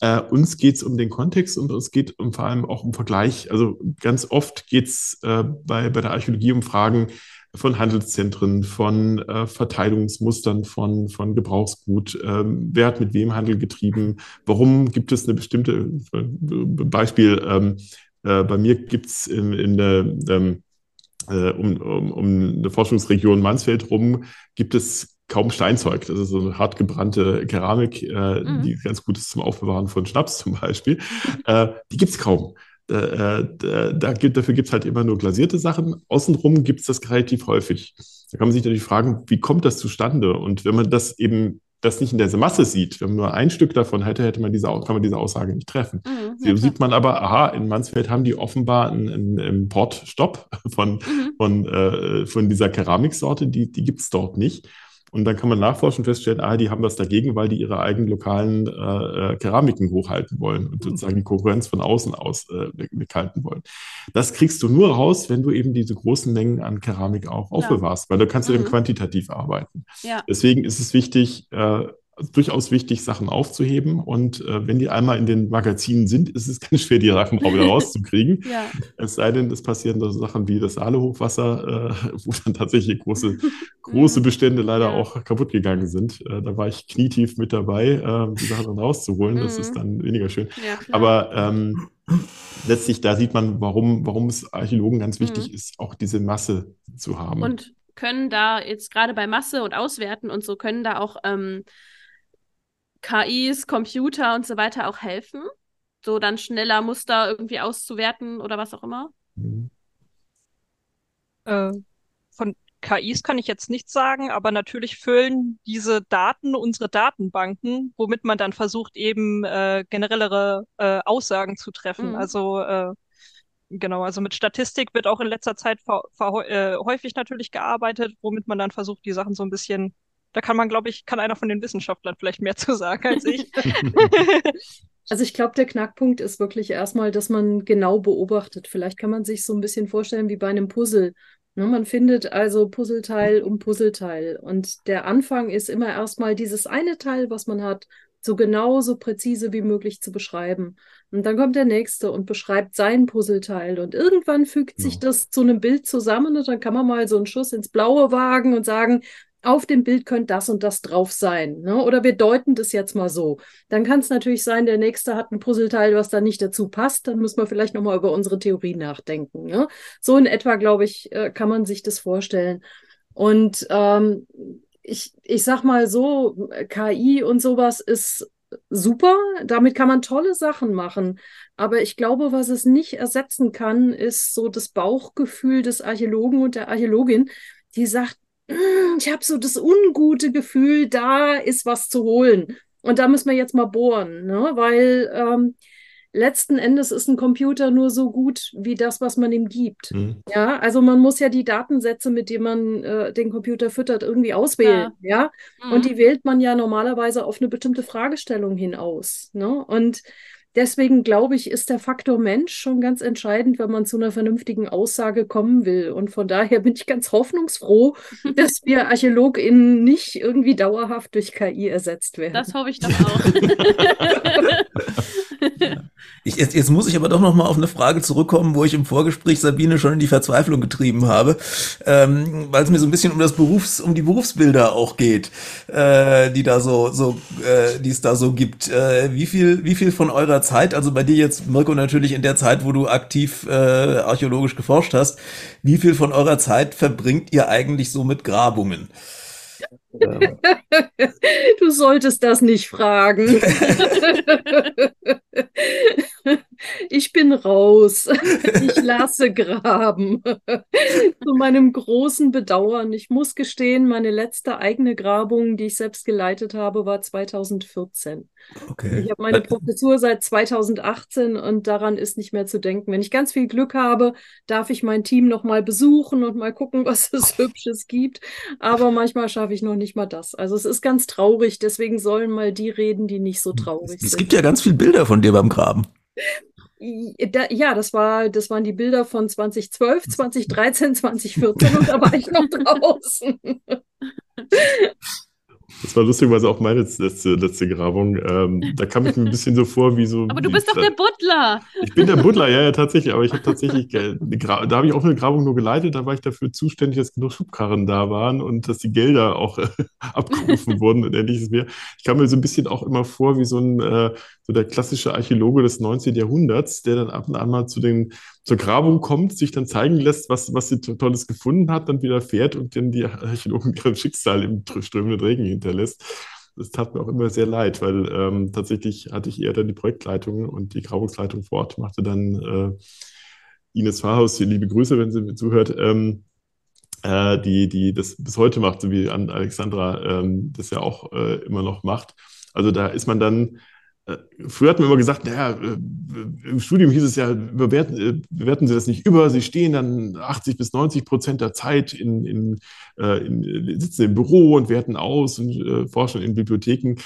äh, uns geht es um den Kontext und es geht um, vor allem auch um Vergleich. Also ganz oft geht es äh, bei, bei der Archäologie um Fragen von Handelszentren, von äh, Verteilungsmustern von, von Gebrauchsgut, ähm, wer hat mit wem Handel getrieben, warum gibt es eine bestimmte, äh, Beispiel, ähm, äh, bei mir gibt es in, in der ähm, äh, um, um, um eine Forschungsregion Mansfeld rum gibt es kaum Steinzeug. Das ist so eine hart gebrannte Keramik, äh, mhm. die ganz gut ist zum Aufbewahren von Schnaps zum Beispiel. äh, die gibt's kaum. Äh, da gibt, dafür gibt's halt immer nur glasierte Sachen. Außenrum gibt's das relativ häufig. Da kann man sich natürlich fragen, wie kommt das zustande? Und wenn man das eben das nicht in der Masse sieht, wenn man nur ein Stück davon hätte, hätte man diese, kann man diese Aussage nicht treffen. Mhm, so sieht man aber, aha, in Mansfeld haben die offenbar einen, einen Importstopp von, mhm. von, äh, von dieser Keramiksorte, die, die gibt's dort nicht. Und dann kann man nachforschen und feststellen, ah, die haben was dagegen, weil die ihre eigenen lokalen äh, äh Keramiken hochhalten wollen und sozusagen die Konkurrenz von außen aus äh, weghalten wollen. Das kriegst du nur raus, wenn du eben diese großen Mengen an Keramik auch aufbewahrst, weil da kannst du mhm. dann quantitativ arbeiten. Ja. Deswegen ist es wichtig, äh, durchaus wichtig, Sachen aufzuheben. Und äh, wenn die einmal in den Magazinen sind, ist es ganz schwer, die Sachen auch wieder rauszukriegen. ja. Es sei denn, es passieren so Sachen wie das Aale-Hochwasser, äh, wo dann tatsächlich große, große Bestände leider ja. auch kaputt gegangen sind. Äh, da war ich knietief mit dabei, äh, die Sachen dann rauszuholen. Das ist mhm. dann weniger schön. Ja, Aber ähm, letztlich, da sieht man, warum, warum es Archäologen ganz wichtig mhm. ist, auch diese Masse zu haben. Und können da jetzt gerade bei Masse und Auswerten und so, können da auch ähm, KIs, Computer und so weiter auch helfen? So dann schneller Muster irgendwie auszuwerten oder was auch immer? Mhm. Äh, von KIs kann ich jetzt nichts sagen, aber natürlich füllen diese Daten unsere Datenbanken, womit man dann versucht, eben äh, generellere äh, Aussagen zu treffen. Mhm. Also äh, genau, also mit Statistik wird auch in letzter Zeit äh, häufig natürlich gearbeitet, womit man dann versucht, die Sachen so ein bisschen da kann man, glaube ich, kann einer von den Wissenschaftlern vielleicht mehr zu sagen als ich. Also ich glaube, der Knackpunkt ist wirklich erstmal, dass man genau beobachtet. Vielleicht kann man sich so ein bisschen vorstellen wie bei einem Puzzle. Ne, man findet also Puzzleteil um Puzzleteil. Und der Anfang ist immer erstmal dieses eine Teil, was man hat, so genau, so präzise wie möglich zu beschreiben. Und dann kommt der nächste und beschreibt sein Puzzleteil. Und irgendwann fügt ja. sich das zu einem Bild zusammen und dann kann man mal so einen Schuss ins Blaue wagen und sagen, auf dem Bild könnte das und das drauf sein. Ne? Oder wir deuten das jetzt mal so. Dann kann es natürlich sein, der nächste hat ein Puzzleteil, was da nicht dazu passt. Dann müssen wir vielleicht nochmal über unsere Theorie nachdenken. Ne? So in etwa, glaube ich, äh, kann man sich das vorstellen. Und ähm, ich, ich sag mal so, KI und sowas ist super. Damit kann man tolle Sachen machen. Aber ich glaube, was es nicht ersetzen kann, ist so das Bauchgefühl des Archäologen und der Archäologin, die sagt, ich habe so das ungute Gefühl, da ist was zu holen. Und da müssen wir jetzt mal bohren, ne? weil ähm, letzten Endes ist ein Computer nur so gut wie das, was man ihm gibt. Mhm. Ja, also man muss ja die Datensätze, mit denen man äh, den Computer füttert, irgendwie auswählen. Ja, ja? Mhm. und die wählt man ja normalerweise auf eine bestimmte Fragestellung hinaus. Ne? Und Deswegen glaube ich, ist der Faktor Mensch schon ganz entscheidend, wenn man zu einer vernünftigen Aussage kommen will. Und von daher bin ich ganz hoffnungsfroh, dass wir ArchäologInnen nicht irgendwie dauerhaft durch KI ersetzt werden. Das hoffe ich doch auch. Ich, jetzt, jetzt muss ich aber doch noch mal auf eine Frage zurückkommen, wo ich im Vorgespräch Sabine schon in die Verzweiflung getrieben habe, ähm, weil es mir so ein bisschen um das Berufs, um die Berufsbilder auch geht, äh, die da so, so, äh, die es da so gibt. Äh, wie viel, wie viel von eurer Zeit, also bei dir jetzt Mirko natürlich in der Zeit, wo du aktiv äh, archäologisch geforscht hast, wie viel von eurer Zeit verbringt ihr eigentlich so mit Grabungen? Du solltest das nicht fragen. Ich bin raus. Ich lasse graben. Zu meinem großen Bedauern. Ich muss gestehen, meine letzte eigene Grabung, die ich selbst geleitet habe, war 2014. Okay. Ich habe meine Professur seit 2018 und daran ist nicht mehr zu denken. Wenn ich ganz viel Glück habe, darf ich mein Team noch mal besuchen und mal gucken, was es Hübsches gibt. Aber manchmal schaffe ich noch nicht mal das. Also es ist ganz traurig. Deswegen sollen mal die reden, die nicht so traurig es, sind. Es gibt ja ganz viele Bilder von dir beim Graben. Ja, das, war, das waren die Bilder von 2012, 2013, 2014 und da war ich noch draußen. Das war lustigerweise auch meine letzte, letzte Grabung. Ähm, da kam ich mir ein bisschen so vor wie so. Aber du bist doch der Butler. Ich bin der Butler, ja, ja, tatsächlich. Aber ich habe tatsächlich, da habe ich auch eine Grabung nur geleitet. Da war ich dafür zuständig, dass genug Schubkarren da waren und dass die Gelder auch äh, abgerufen wurden und ähnliches mehr. Ich kam mir so ein bisschen auch immer vor wie so ein, äh, so der klassische Archäologe des 19. Jahrhunderts, der dann ab und an mal zu den zur Grabung kommt, sich dann zeigen lässt, was, was sie Tolles gefunden hat, dann wieder fährt und dann die Archäologen ihren Schicksal im strömenden Regen hinterlässt. Das tat mir auch immer sehr leid, weil ähm, tatsächlich hatte ich eher dann die Projektleitung und die Grabungsleitung vor Ort, machte dann äh, Ines Fahrhaus, liebe Grüße, wenn sie mir zuhört, ähm, äh, die, die das bis heute macht, so wie Alexandra ähm, das ja auch äh, immer noch macht. Also da ist man dann früher hat man immer gesagt, naja, äh, im Studium hieß es ja, bewerten, äh, bewerten Sie das nicht über, Sie stehen dann 80 bis 90 Prozent der Zeit in, in, in, sitzen im Büro und werten aus und äh, forschen in Bibliotheken.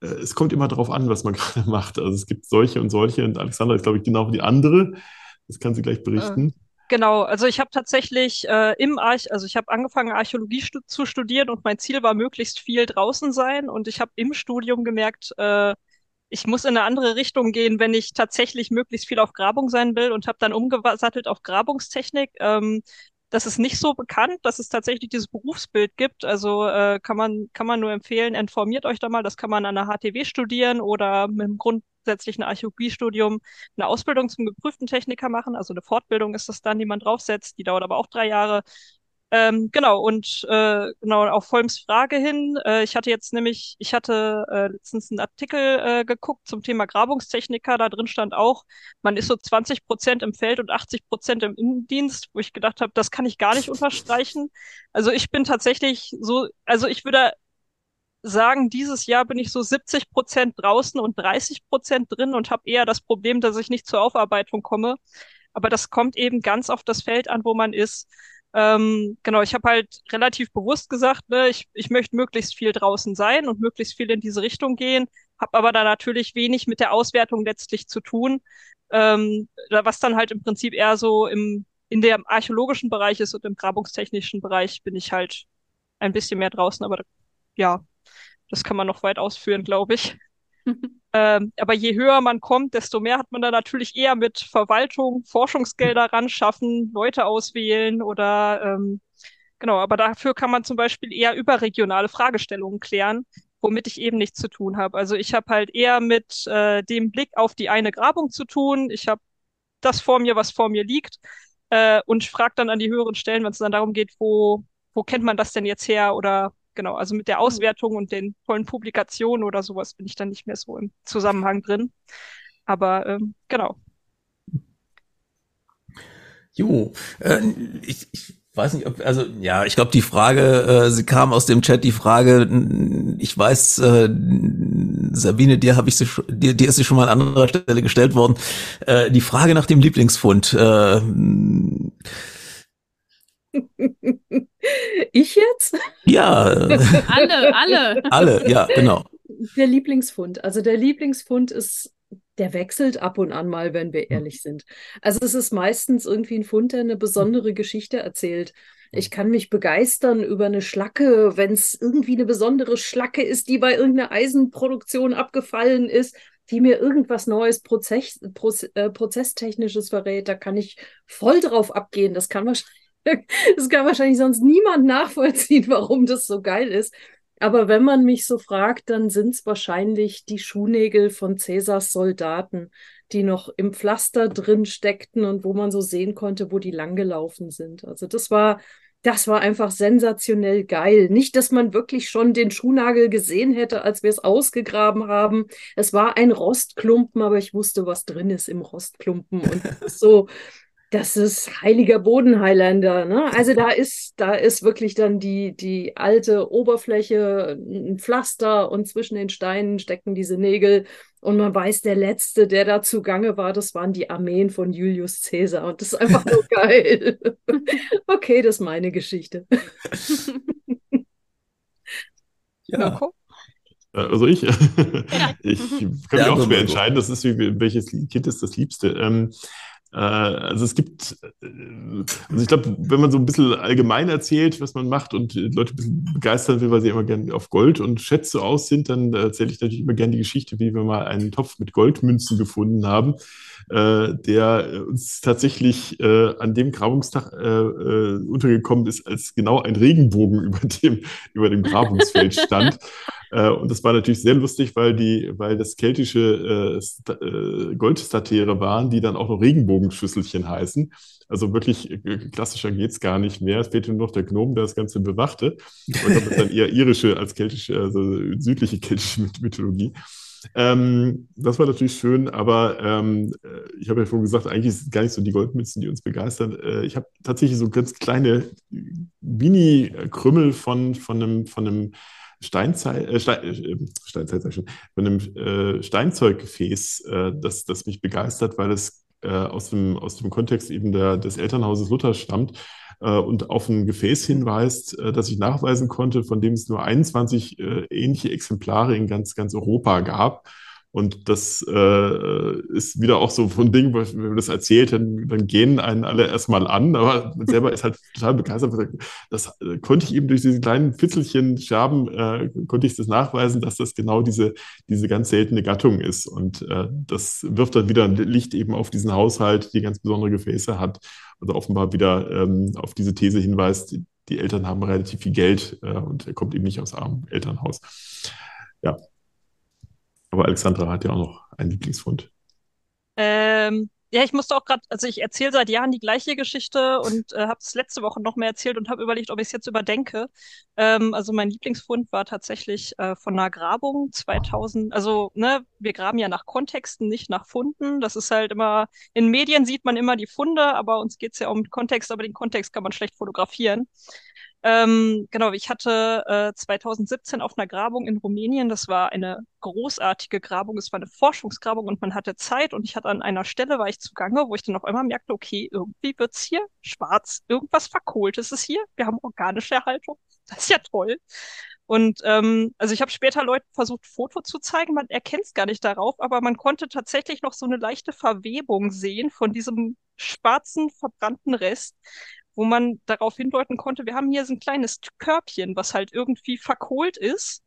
Es kommt immer darauf an, was man gerade macht. Also es gibt solche und solche und Alexandra ist, glaube ich, genau die andere. Das kann sie gleich berichten. Genau, also ich habe tatsächlich äh, im Arch, also ich habe angefangen Archäologie stu zu studieren und mein Ziel war möglichst viel draußen sein und ich habe im Studium gemerkt, äh, ich muss in eine andere Richtung gehen, wenn ich tatsächlich möglichst viel auf Grabung sein will und habe dann umgesattelt auf Grabungstechnik. Ähm, das ist nicht so bekannt, dass es tatsächlich dieses Berufsbild gibt. Also äh, kann man kann man nur empfehlen, informiert euch da mal. Das kann man an der HTW studieren oder mit dem Grund zusätzlichen Archäologiestudium eine Ausbildung zum geprüften Techniker machen. Also eine Fortbildung ist das dann, die man draufsetzt. Die dauert aber auch drei Jahre. Ähm, genau, und äh, genau auf Holmes Frage hin. Äh, ich hatte jetzt nämlich, ich hatte äh, letztens einen Artikel äh, geguckt zum Thema Grabungstechniker. Da drin stand auch, man ist so 20 Prozent im Feld und 80 Prozent im Innendienst, wo ich gedacht habe, das kann ich gar nicht unterstreichen. Also ich bin tatsächlich so, also ich würde sagen, dieses Jahr bin ich so 70 Prozent draußen und 30 Prozent drin und habe eher das Problem, dass ich nicht zur Aufarbeitung komme. Aber das kommt eben ganz auf das Feld an, wo man ist. Ähm, genau, ich habe halt relativ bewusst gesagt, ne, ich, ich möchte möglichst viel draußen sein und möglichst viel in diese Richtung gehen, habe aber da natürlich wenig mit der Auswertung letztlich zu tun, ähm, was dann halt im Prinzip eher so im in der archäologischen Bereich ist und im grabungstechnischen Bereich bin ich halt ein bisschen mehr draußen, aber ja, das kann man noch weit ausführen, glaube ich. ähm, aber je höher man kommt, desto mehr hat man da natürlich eher mit Verwaltung, Forschungsgelder ran schaffen, Leute auswählen oder ähm, genau, aber dafür kann man zum Beispiel eher überregionale Fragestellungen klären, womit ich eben nichts zu tun habe. Also ich habe halt eher mit äh, dem Blick auf die eine Grabung zu tun. Ich habe das vor mir, was vor mir liegt, äh, und frage dann an die höheren Stellen, wenn es dann darum geht, wo, wo kennt man das denn jetzt her oder genau, also mit der mhm. Auswertung und den tollen Publikationen oder sowas bin ich dann nicht mehr so im Zusammenhang drin. Aber ähm, genau. Jo, äh, ich, ich weiß nicht, ob, also ja, ich glaube, die Frage, äh, sie kam aus dem Chat, die Frage, ich weiß, äh, Sabine, dir habe ich sie, dir, dir ist sie schon mal an anderer Stelle gestellt worden. Äh, die Frage nach dem Lieblingsfund. Äh, ich jetzt? Ja. alle, alle. Alle, ja, genau. Der Lieblingsfund. Also der Lieblingsfund ist, der wechselt ab und an mal, wenn wir hm. ehrlich sind. Also es ist meistens irgendwie ein Fund, der eine besondere Geschichte erzählt. Ich kann mich begeistern über eine Schlacke, wenn es irgendwie eine besondere Schlacke ist, die bei irgendeiner Eisenproduktion abgefallen ist, die mir irgendwas Neues Prozess, Proz, äh, Prozesstechnisches verrät. Da kann ich voll drauf abgehen. Das kann wahrscheinlich das kann wahrscheinlich sonst niemand nachvollziehen, warum das so geil ist. Aber wenn man mich so fragt, dann sind es wahrscheinlich die Schuhnägel von Cäsars Soldaten, die noch im Pflaster drin steckten und wo man so sehen konnte, wo die langgelaufen sind. Also das war, das war einfach sensationell geil. Nicht, dass man wirklich schon den Schuhnagel gesehen hätte, als wir es ausgegraben haben. Es war ein Rostklumpen, aber ich wusste, was drin ist im Rostklumpen. Und so, das ist heiliger Boden Highlander. Ne? Also da ist, da ist wirklich dann die, die alte Oberfläche, ein Pflaster und zwischen den Steinen stecken diese Nägel. Und man weiß, der letzte, der da zugange war, das waren die Armeen von Julius Caesar. Und das ist einfach so geil. okay, das ist meine Geschichte. ja. Also ich, ich kann mich auch schwer entscheiden, das ist wie, welches Kind ist das Liebste. Ähm, äh, also es gibt, äh, also ich glaube, wenn man so ein bisschen allgemein erzählt, was man macht und Leute ein bisschen begeistern will, weil sie immer gerne auf Gold und Schätze aus sind, dann erzähle ich natürlich immer gerne die Geschichte, wie wir mal einen Topf mit Goldmünzen gefunden haben, äh, der uns tatsächlich an dem Grabungstag untergekommen ist, als genau ein Regenbogen über dem, über dem Grabungsfeld stand. Äh, und das war natürlich sehr lustig, weil die, weil das keltische äh, äh, Goldstatere waren, die dann auch noch Regenbogenschüsselchen heißen. Also wirklich äh, klassischer geht's gar nicht mehr. Es fehlte nur noch der Gnom, der das Ganze bewachte. Und damit dann eher irische als keltische, also südliche keltische Mythologie. Ähm, das war natürlich schön, aber ähm, äh, ich habe ja vorhin gesagt, eigentlich ist es gar nicht so die Goldmünzen, die uns begeistern. Äh, ich habe tatsächlich so ganz kleine Mini-Krümmel von, von einem, von einem Steinzeit, äh, Stein, äh, Steinzeit ich schon, von einem äh, Steinzeuggefäß, äh, das, das mich begeistert, weil es äh, aus, dem, aus dem Kontext eben der, des Elternhauses Luther stammt äh, und auf ein Gefäß hinweist, äh, das ich nachweisen konnte, von dem es nur 21 äh, ähnliche Exemplare in ganz, ganz Europa gab. Und das äh, ist wieder auch so ein Ding, wenn man das erzählt, dann, dann gehen einen alle erstmal an, aber man selber ist halt total begeistert. Das äh, konnte ich eben durch diese kleinen Fitzelchen, Scherben, äh, konnte ich das nachweisen, dass das genau diese, diese ganz seltene Gattung ist. Und äh, das wirft dann wieder Licht eben auf diesen Haushalt, die ganz besondere Gefäße hat. Also offenbar wieder ähm, auf diese These hinweist, die, Eltern haben relativ viel Geld äh, und er kommt eben nicht aus armem Elternhaus. Ja, aber Alexandra hat ja auch noch einen Lieblingsfund. Ähm, ja, ich musste auch gerade, also ich erzähle seit Jahren die gleiche Geschichte und äh, habe es letzte Woche noch mehr erzählt und habe überlegt, ob ich es jetzt überdenke. Ähm, also mein Lieblingsfund war tatsächlich äh, von einer Grabung 2000. Also ne, wir graben ja nach Kontexten, nicht nach Funden. Das ist halt immer in Medien sieht man immer die Funde, aber uns geht's ja um Kontext, aber den Kontext kann man schlecht fotografieren. Ähm, genau, ich hatte äh, 2017 auf einer Grabung in Rumänien, das war eine großartige Grabung, es war eine Forschungsgrabung und man hatte Zeit. Und ich hatte an einer Stelle, war ich zugange, wo ich dann auf einmal merkte, okay, irgendwie wird's hier schwarz, irgendwas verkohlt ist es hier, wir haben organische Erhaltung, das ist ja toll. Und ähm, also ich habe später Leuten versucht, Foto zu zeigen, man erkennt es gar nicht darauf, aber man konnte tatsächlich noch so eine leichte Verwebung sehen von diesem schwarzen, verbrannten Rest wo man darauf hindeuten konnte, wir haben hier so ein kleines Körbchen, was halt irgendwie verkohlt ist,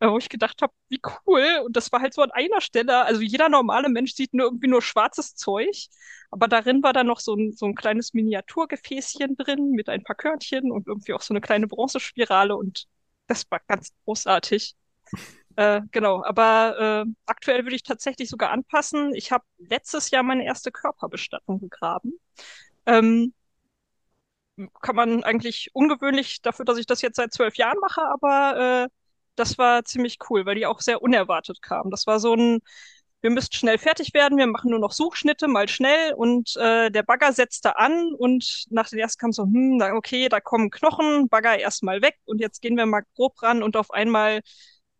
äh, wo ich gedacht habe, wie cool. Und das war halt so an einer Stelle, also jeder normale Mensch sieht nur irgendwie nur schwarzes Zeug, aber darin war dann noch so ein, so ein kleines Miniaturgefäßchen drin mit ein paar Körnchen und irgendwie auch so eine kleine Bronzespirale und das war ganz großartig. Äh, genau, aber äh, aktuell würde ich tatsächlich sogar anpassen. Ich habe letztes Jahr meine erste Körperbestattung gegraben. Ähm, kann man eigentlich ungewöhnlich dafür, dass ich das jetzt seit zwölf Jahren mache, aber äh, das war ziemlich cool, weil die auch sehr unerwartet kamen. Das war so ein, wir müssten schnell fertig werden, wir machen nur noch Suchschnitte, mal schnell und äh, der Bagger setzte an und nach den ersten kam so, hm, okay, da kommen Knochen, Bagger erstmal weg und jetzt gehen wir mal grob ran und auf einmal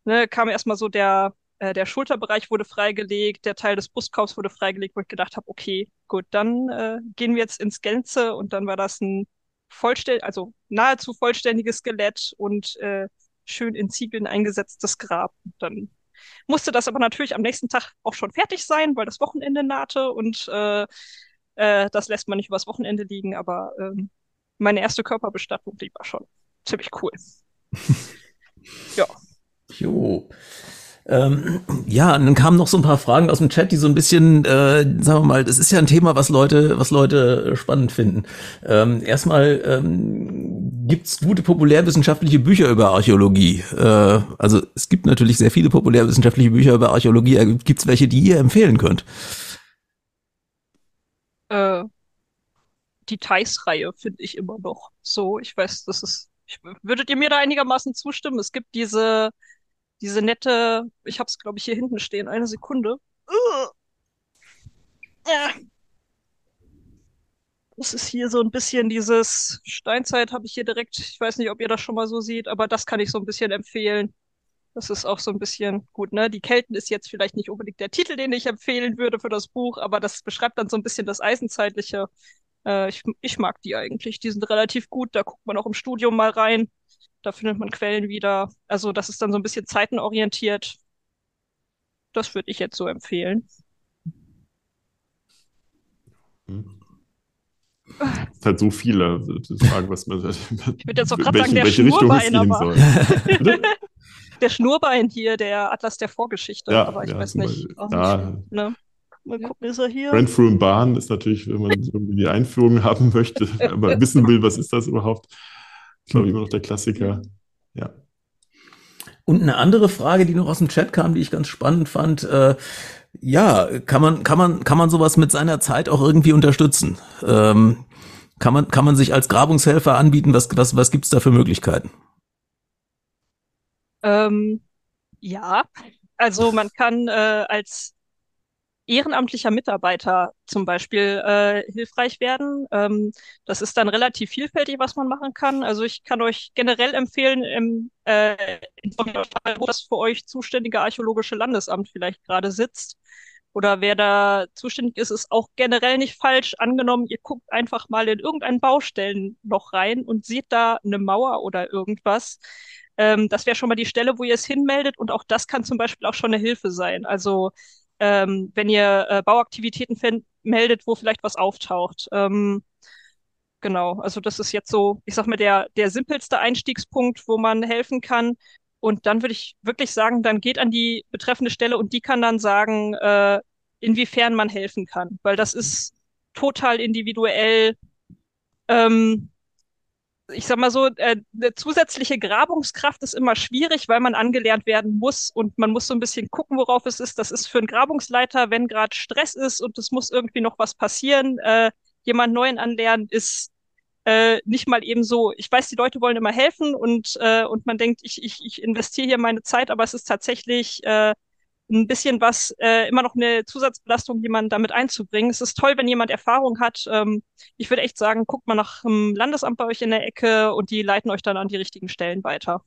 ne, kam erstmal so der, äh, der Schulterbereich wurde freigelegt, der Teil des Brustkorbs wurde freigelegt, wo ich gedacht habe, okay, gut, dann äh, gehen wir jetzt ins Gänze und dann war das ein vollständig, also nahezu vollständiges Skelett und äh, schön in Ziegeln eingesetztes Grab. Dann musste das aber natürlich am nächsten Tag auch schon fertig sein, weil das Wochenende nahte und äh, äh, das lässt man nicht übers Wochenende liegen, aber äh, meine erste Körperbestattung, die war schon ziemlich cool. ja. Jo. Ähm, ja, und dann kamen noch so ein paar Fragen aus dem Chat, die so ein bisschen, äh, sagen wir mal, das ist ja ein Thema, was Leute, was Leute spannend finden. Ähm, erstmal ähm, gibt gute populärwissenschaftliche Bücher über Archäologie. Äh, also es gibt natürlich sehr viele populärwissenschaftliche Bücher über Archäologie. Äh, gibt es welche, die ihr empfehlen könnt? Äh, die Thais-Reihe finde ich immer noch so. Ich weiß, das ist. Ich, würdet ihr mir da einigermaßen zustimmen? Es gibt diese diese nette, ich hab's glaube ich hier hinten stehen, eine Sekunde. Das ist hier so ein bisschen dieses Steinzeit habe ich hier direkt, ich weiß nicht, ob ihr das schon mal so seht, aber das kann ich so ein bisschen empfehlen. Das ist auch so ein bisschen gut, ne? Die Kelten ist jetzt vielleicht nicht unbedingt der Titel, den ich empfehlen würde für das Buch, aber das beschreibt dann so ein bisschen das Eisenzeitliche. Äh, ich, ich mag die eigentlich. Die sind relativ gut. Da guckt man auch im Studium mal rein. Da findet man Quellen wieder. Also das ist dann so ein bisschen zeitenorientiert. Das würde ich jetzt so empfehlen. Hm. Es ist halt so viele Fragen, was man. Ich würde jetzt auch gerade sagen, der Schnurbein, aber. der Schnurbein hier, der Atlas der Vorgeschichte, ja, aber ich ja, weiß nicht. Ja. Nicht ne? Mal gucken, ist er hier? Brent Through Bahn ist natürlich, wenn man die Einführung haben möchte, aber wissen will, was ist das überhaupt, glaube ich, immer noch der Klassiker. Ja. Und eine andere Frage, die noch aus dem Chat kam, die ich ganz spannend fand, äh, ja, kann man, kann man, kann man sowas mit seiner Zeit auch irgendwie unterstützen? Ähm, kann man, kann man sich als Grabungshelfer anbieten? Was, was, was gibt's da für Möglichkeiten? Ähm, ja, also man kann äh, als ehrenamtlicher Mitarbeiter zum Beispiel äh, hilfreich werden. Ähm, das ist dann relativ vielfältig, was man machen kann. Also ich kann euch generell empfehlen, im, äh, wo das für euch zuständige archäologische Landesamt vielleicht gerade sitzt oder wer da zuständig ist, ist auch generell nicht falsch. Angenommen, ihr guckt einfach mal in irgendein Baustellenloch rein und seht da eine Mauer oder irgendwas. Ähm, das wäre schon mal die Stelle, wo ihr es hinmeldet und auch das kann zum Beispiel auch schon eine Hilfe sein. Also ähm, wenn ihr äh, Bauaktivitäten meldet, wo vielleicht was auftaucht. Ähm, genau, also das ist jetzt so, ich sag mal, der, der simpelste Einstiegspunkt, wo man helfen kann. Und dann würde ich wirklich sagen, dann geht an die betreffende Stelle und die kann dann sagen, äh, inwiefern man helfen kann. Weil das ist total individuell. Ähm, ich sag mal so, äh, eine zusätzliche Grabungskraft ist immer schwierig, weil man angelernt werden muss und man muss so ein bisschen gucken, worauf es ist. Das ist für einen Grabungsleiter, wenn gerade Stress ist und es muss irgendwie noch was passieren, äh, jemand Neuen anlernen, ist äh, nicht mal eben so, ich weiß, die Leute wollen immer helfen und, äh, und man denkt, ich, ich, ich investiere hier meine Zeit, aber es ist tatsächlich äh, ein bisschen was, äh, immer noch eine Zusatzbelastung, jemanden damit einzubringen. Es ist toll, wenn jemand Erfahrung hat. Ähm, ich würde echt sagen, guckt mal nach dem Landesamt bei euch in der Ecke und die leiten euch dann an die richtigen Stellen weiter.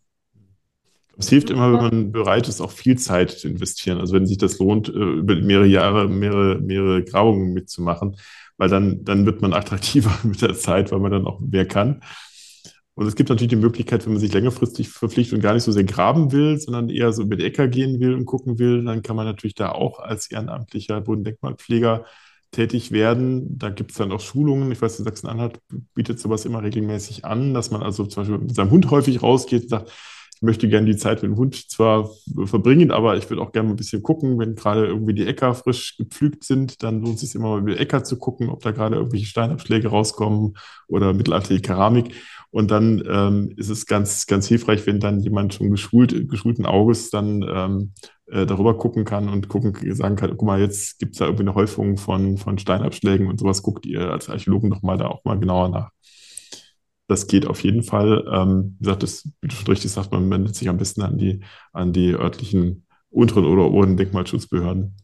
Es hilft immer, wenn man bereit ist, auch viel Zeit zu investieren. Also wenn sich das lohnt, äh, über mehrere Jahre, mehrere, mehrere Grabungen mitzumachen, weil dann, dann wird man attraktiver mit der Zeit, weil man dann auch mehr kann. Und es gibt natürlich die Möglichkeit, wenn man sich längerfristig verpflichtet und gar nicht so sehr graben will, sondern eher so über die Äcker gehen will und gucken will, dann kann man natürlich da auch als ehrenamtlicher Bodendenkmalpfleger tätig werden. Da gibt es dann auch Schulungen. Ich weiß, Sachsen-Anhalt bietet sowas immer regelmäßig an, dass man also zum Beispiel mit seinem Hund häufig rausgeht und sagt, ich möchte gerne die Zeit mit dem Hund zwar verbringen, aber ich würde auch gerne mal ein bisschen gucken, wenn gerade irgendwie die Äcker frisch gepflügt sind, dann lohnt es sich immer mal über Äcker zu gucken, ob da gerade irgendwelche Steinabschläge rauskommen oder mittelalterliche Keramik. Und dann ähm, ist es ganz, ganz hilfreich, wenn dann jemand schon geschult, geschulten Auges dann ähm, äh, darüber gucken kann und gucken, sagen kann, guck mal, jetzt gibt es da irgendwie eine Häufung von, von Steinabschlägen und sowas, guckt ihr als Archäologen nochmal da auch mal genauer nach. Das geht auf jeden Fall. Ähm, wie gesagt, das, wie du schon richtig sagst, man wendet sich am besten an die, an die örtlichen unteren oder oberen Denkmalschutzbehörden.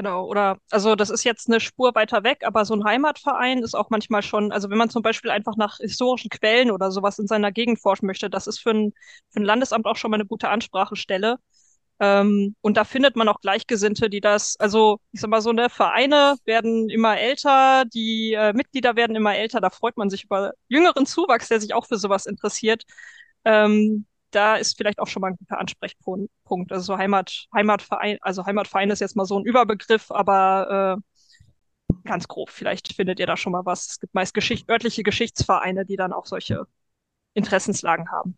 Genau, oder also das ist jetzt eine Spur weiter weg, aber so ein Heimatverein ist auch manchmal schon, also wenn man zum Beispiel einfach nach historischen Quellen oder sowas in seiner Gegend forschen möchte, das ist für ein, für ein Landesamt auch schon mal eine gute Ansprachestelle. Ähm, und da findet man auch Gleichgesinnte, die das, also ich sag mal so, ne, Vereine werden immer älter, die äh, Mitglieder werden immer älter, da freut man sich über jüngeren Zuwachs, der sich auch für sowas interessiert. Ähm, da ist vielleicht auch schon mal ein guter Ansprechpunkt. Also so Heimat, Heimatverein, also Heimatverein ist jetzt mal so ein Überbegriff, aber äh, ganz grob, vielleicht findet ihr da schon mal was. Es gibt meist Geschicht örtliche Geschichtsvereine, die dann auch solche Interessenslagen haben.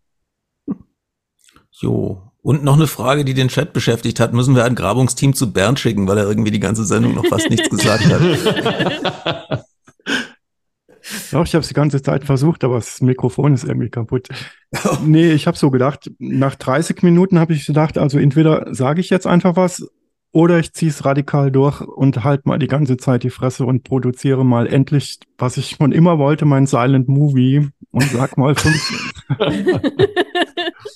Jo. Und noch eine Frage, die den Chat beschäftigt hat. Müssen wir ein Grabungsteam zu Bernd schicken, weil er irgendwie die ganze Sendung noch fast nichts gesagt hat? Doch, ich habe es die ganze Zeit versucht, aber das Mikrofon ist irgendwie kaputt. nee, ich habe so gedacht, nach 30 Minuten habe ich gedacht, also entweder sage ich jetzt einfach was oder ich ziehe es radikal durch und halt mal die ganze Zeit die Fresse und produziere mal endlich, was ich schon immer wollte, mein Silent Movie. Und sag mal fünf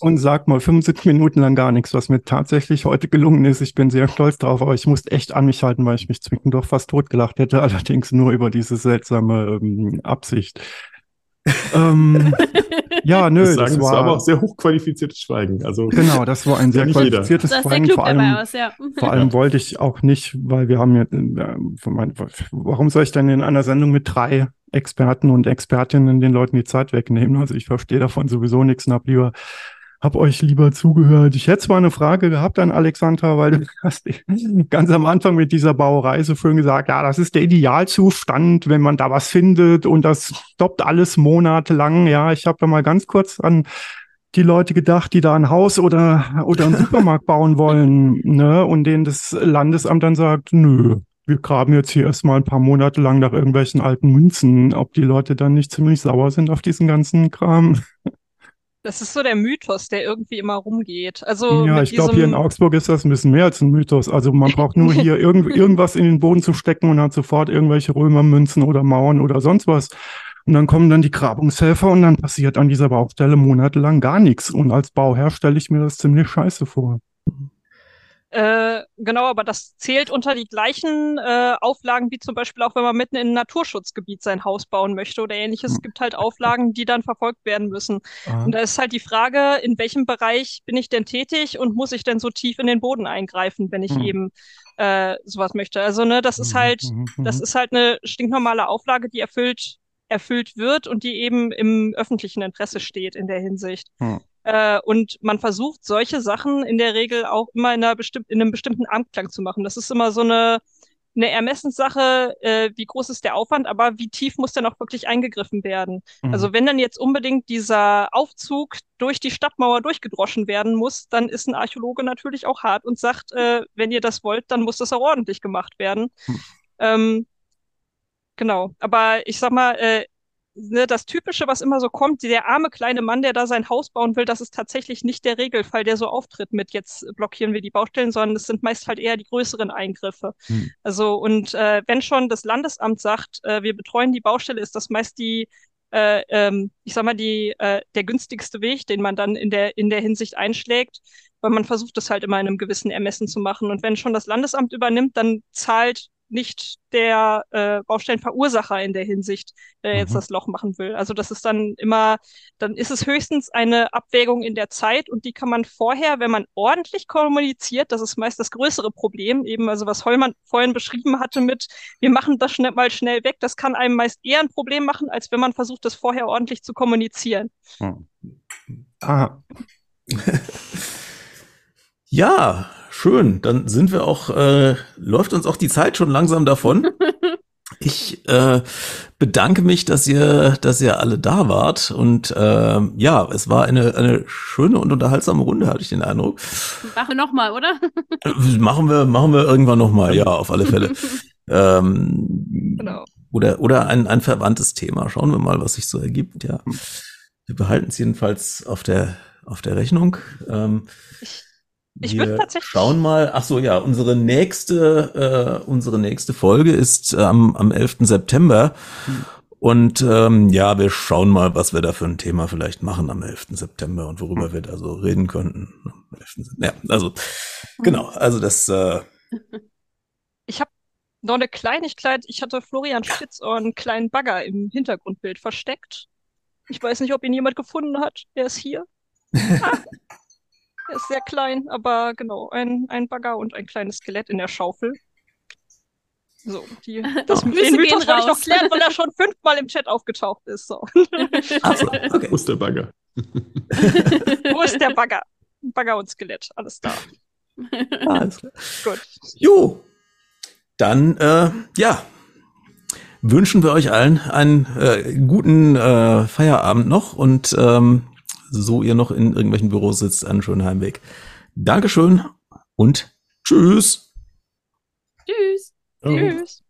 und sag mal 75 Minuten lang gar nichts, was mir tatsächlich heute gelungen ist. Ich bin sehr stolz drauf, aber ich musste echt an mich halten, weil ich mich zwischendurch fast totgelacht hätte, allerdings nur über diese seltsame ähm, Absicht ähm, ja, nö. Das, sagen, das war, war aber auch sehr hochqualifiziertes Schweigen. Also, genau, das war ein sehr qualifiziertes jeder. Schweigen. Vor allem, aus, ja. vor allem wollte ich auch nicht, weil wir haben ja, äh, warum soll ich denn in einer Sendung mit drei Experten und Expertinnen den Leuten die Zeit wegnehmen? Also ich verstehe davon sowieso nichts und habe lieber hab euch lieber zugehört. Ich hätte zwar eine Frage gehabt an Alexandra, weil du hast ganz am Anfang mit dieser Bauerei so schön gesagt, ja, das ist der Idealzustand, wenn man da was findet und das stoppt alles monatelang. Ja, ich habe da mal ganz kurz an die Leute gedacht, die da ein Haus oder, oder einen Supermarkt bauen wollen, ne, und denen das Landesamt dann sagt, nö, wir graben jetzt hier erstmal ein paar Monate lang nach irgendwelchen alten Münzen, ob die Leute dann nicht ziemlich sauer sind auf diesen ganzen Kram. Das ist so der Mythos, der irgendwie immer rumgeht. Also ja, ich glaube, hier in Augsburg ist das ein bisschen mehr als ein Mythos. Also man braucht nur hier irgend, irgendwas in den Boden zu stecken und hat sofort irgendwelche Römermünzen oder Mauern oder sonst was. Und dann kommen dann die Grabungshelfer und dann passiert an dieser Baustelle monatelang gar nichts. Und als Bauherr stelle ich mir das ziemlich scheiße vor. Äh, genau, aber das zählt unter die gleichen äh, Auflagen wie zum Beispiel auch, wenn man mitten in ein Naturschutzgebiet sein Haus bauen möchte oder ähnliches. Es hm. gibt halt Auflagen, die dann verfolgt werden müssen. Aha. Und da ist halt die Frage, in welchem Bereich bin ich denn tätig und muss ich denn so tief in den Boden eingreifen, wenn ich hm. eben äh, sowas möchte. Also, ne, das ist mhm, halt, mhm, das mhm. ist halt eine stinknormale Auflage, die erfüllt, erfüllt wird und die eben im öffentlichen Interesse steht in der Hinsicht. Hm. Äh, und man versucht solche Sachen in der Regel auch immer in, einer bestimm in einem bestimmten Anklang zu machen. Das ist immer so eine, eine Ermessenssache, äh, wie groß ist der Aufwand, aber wie tief muss denn auch wirklich eingegriffen werden? Mhm. Also wenn dann jetzt unbedingt dieser Aufzug durch die Stadtmauer durchgedroschen werden muss, dann ist ein Archäologe natürlich auch hart und sagt, äh, wenn ihr das wollt, dann muss das auch ordentlich gemacht werden. Mhm. Ähm, genau, aber ich sag mal, äh, ne, das Typische, was immer so kommt, der arme kleine Mann, der da sein Haus bauen will, das ist tatsächlich nicht der Regelfall, der so auftritt mit jetzt blockieren wir die Baustellen, sondern es sind meist halt eher die größeren Eingriffe. Hm. Also und äh, wenn schon das Landesamt sagt, äh, wir betreuen die Baustelle, ist das meist die äh, ähm, ich sag mal, die, äh, der günstigste Weg, den man dann in der, in der Hinsicht einschlägt, weil man versucht, das halt immer in einem gewissen Ermessen zu machen. Und wenn schon das Landesamt übernimmt, dann zahlt nicht der äh, Baustellenverursacher in der Hinsicht, der mhm. jetzt das Loch machen will. Also das ist dann immer, dann ist es höchstens eine Abwägung in der Zeit und die kann man vorher, wenn man ordentlich kommuniziert, das ist meist das größere Problem, eben also was Hollmann vorhin beschrieben hatte mit, wir machen das schnell mal schnell weg, das kann einem meist eher ein Problem machen, als wenn man versucht, das vorher ordentlich zu kommunizieren. Hm. Ah. ja, Schön, dann sind wir auch, äh, läuft uns auch die Zeit schon langsam davon. Ich äh, bedanke mich, dass ihr, dass ihr alle da wart und äh, ja, es war eine eine schöne und unterhaltsame Runde, hatte ich den Eindruck. Machen wir noch mal, oder? Äh, machen wir, machen wir irgendwann noch mal, ja, auf alle Fälle. ähm, genau. Oder oder ein ein verwandtes Thema. Schauen wir mal, was sich so ergibt. Ja, wir behalten es jedenfalls auf der auf der Rechnung. Ähm, ich ich würde tatsächlich schauen mal. Ach so, ja, unsere nächste, äh, unsere nächste Folge ist ähm, am 11. September. Hm. Und ähm, ja, wir schauen mal, was wir da für ein Thema vielleicht machen am 11. September und worüber hm. wir da so reden könnten. Ja, also genau, also das. Äh, ich habe noch eine Kleinigkeit. Ich hatte Florian Spitzohr einen kleinen Bagger im Hintergrundbild versteckt. Ich weiß nicht, ob ihn jemand gefunden hat. Er ist hier. Ah. Er ist sehr klein, aber genau, ein, ein Bagger und ein kleines Skelett in der Schaufel. So, die, das, den Mythos wollte ich noch klären, weil er schon fünfmal im Chat aufgetaucht ist. So. Also, okay. Wo ist der Bagger? Wo ist der Bagger? Bagger und Skelett, alles da. Alles klar. Gut. Jo, dann, äh, ja, wünschen wir euch allen einen äh, guten äh, Feierabend noch und ähm, so ihr noch in irgendwelchen Büros sitzt, einen schönen Heimweg. Dankeschön und tschüss. Tschüss. Oh. Tschüss.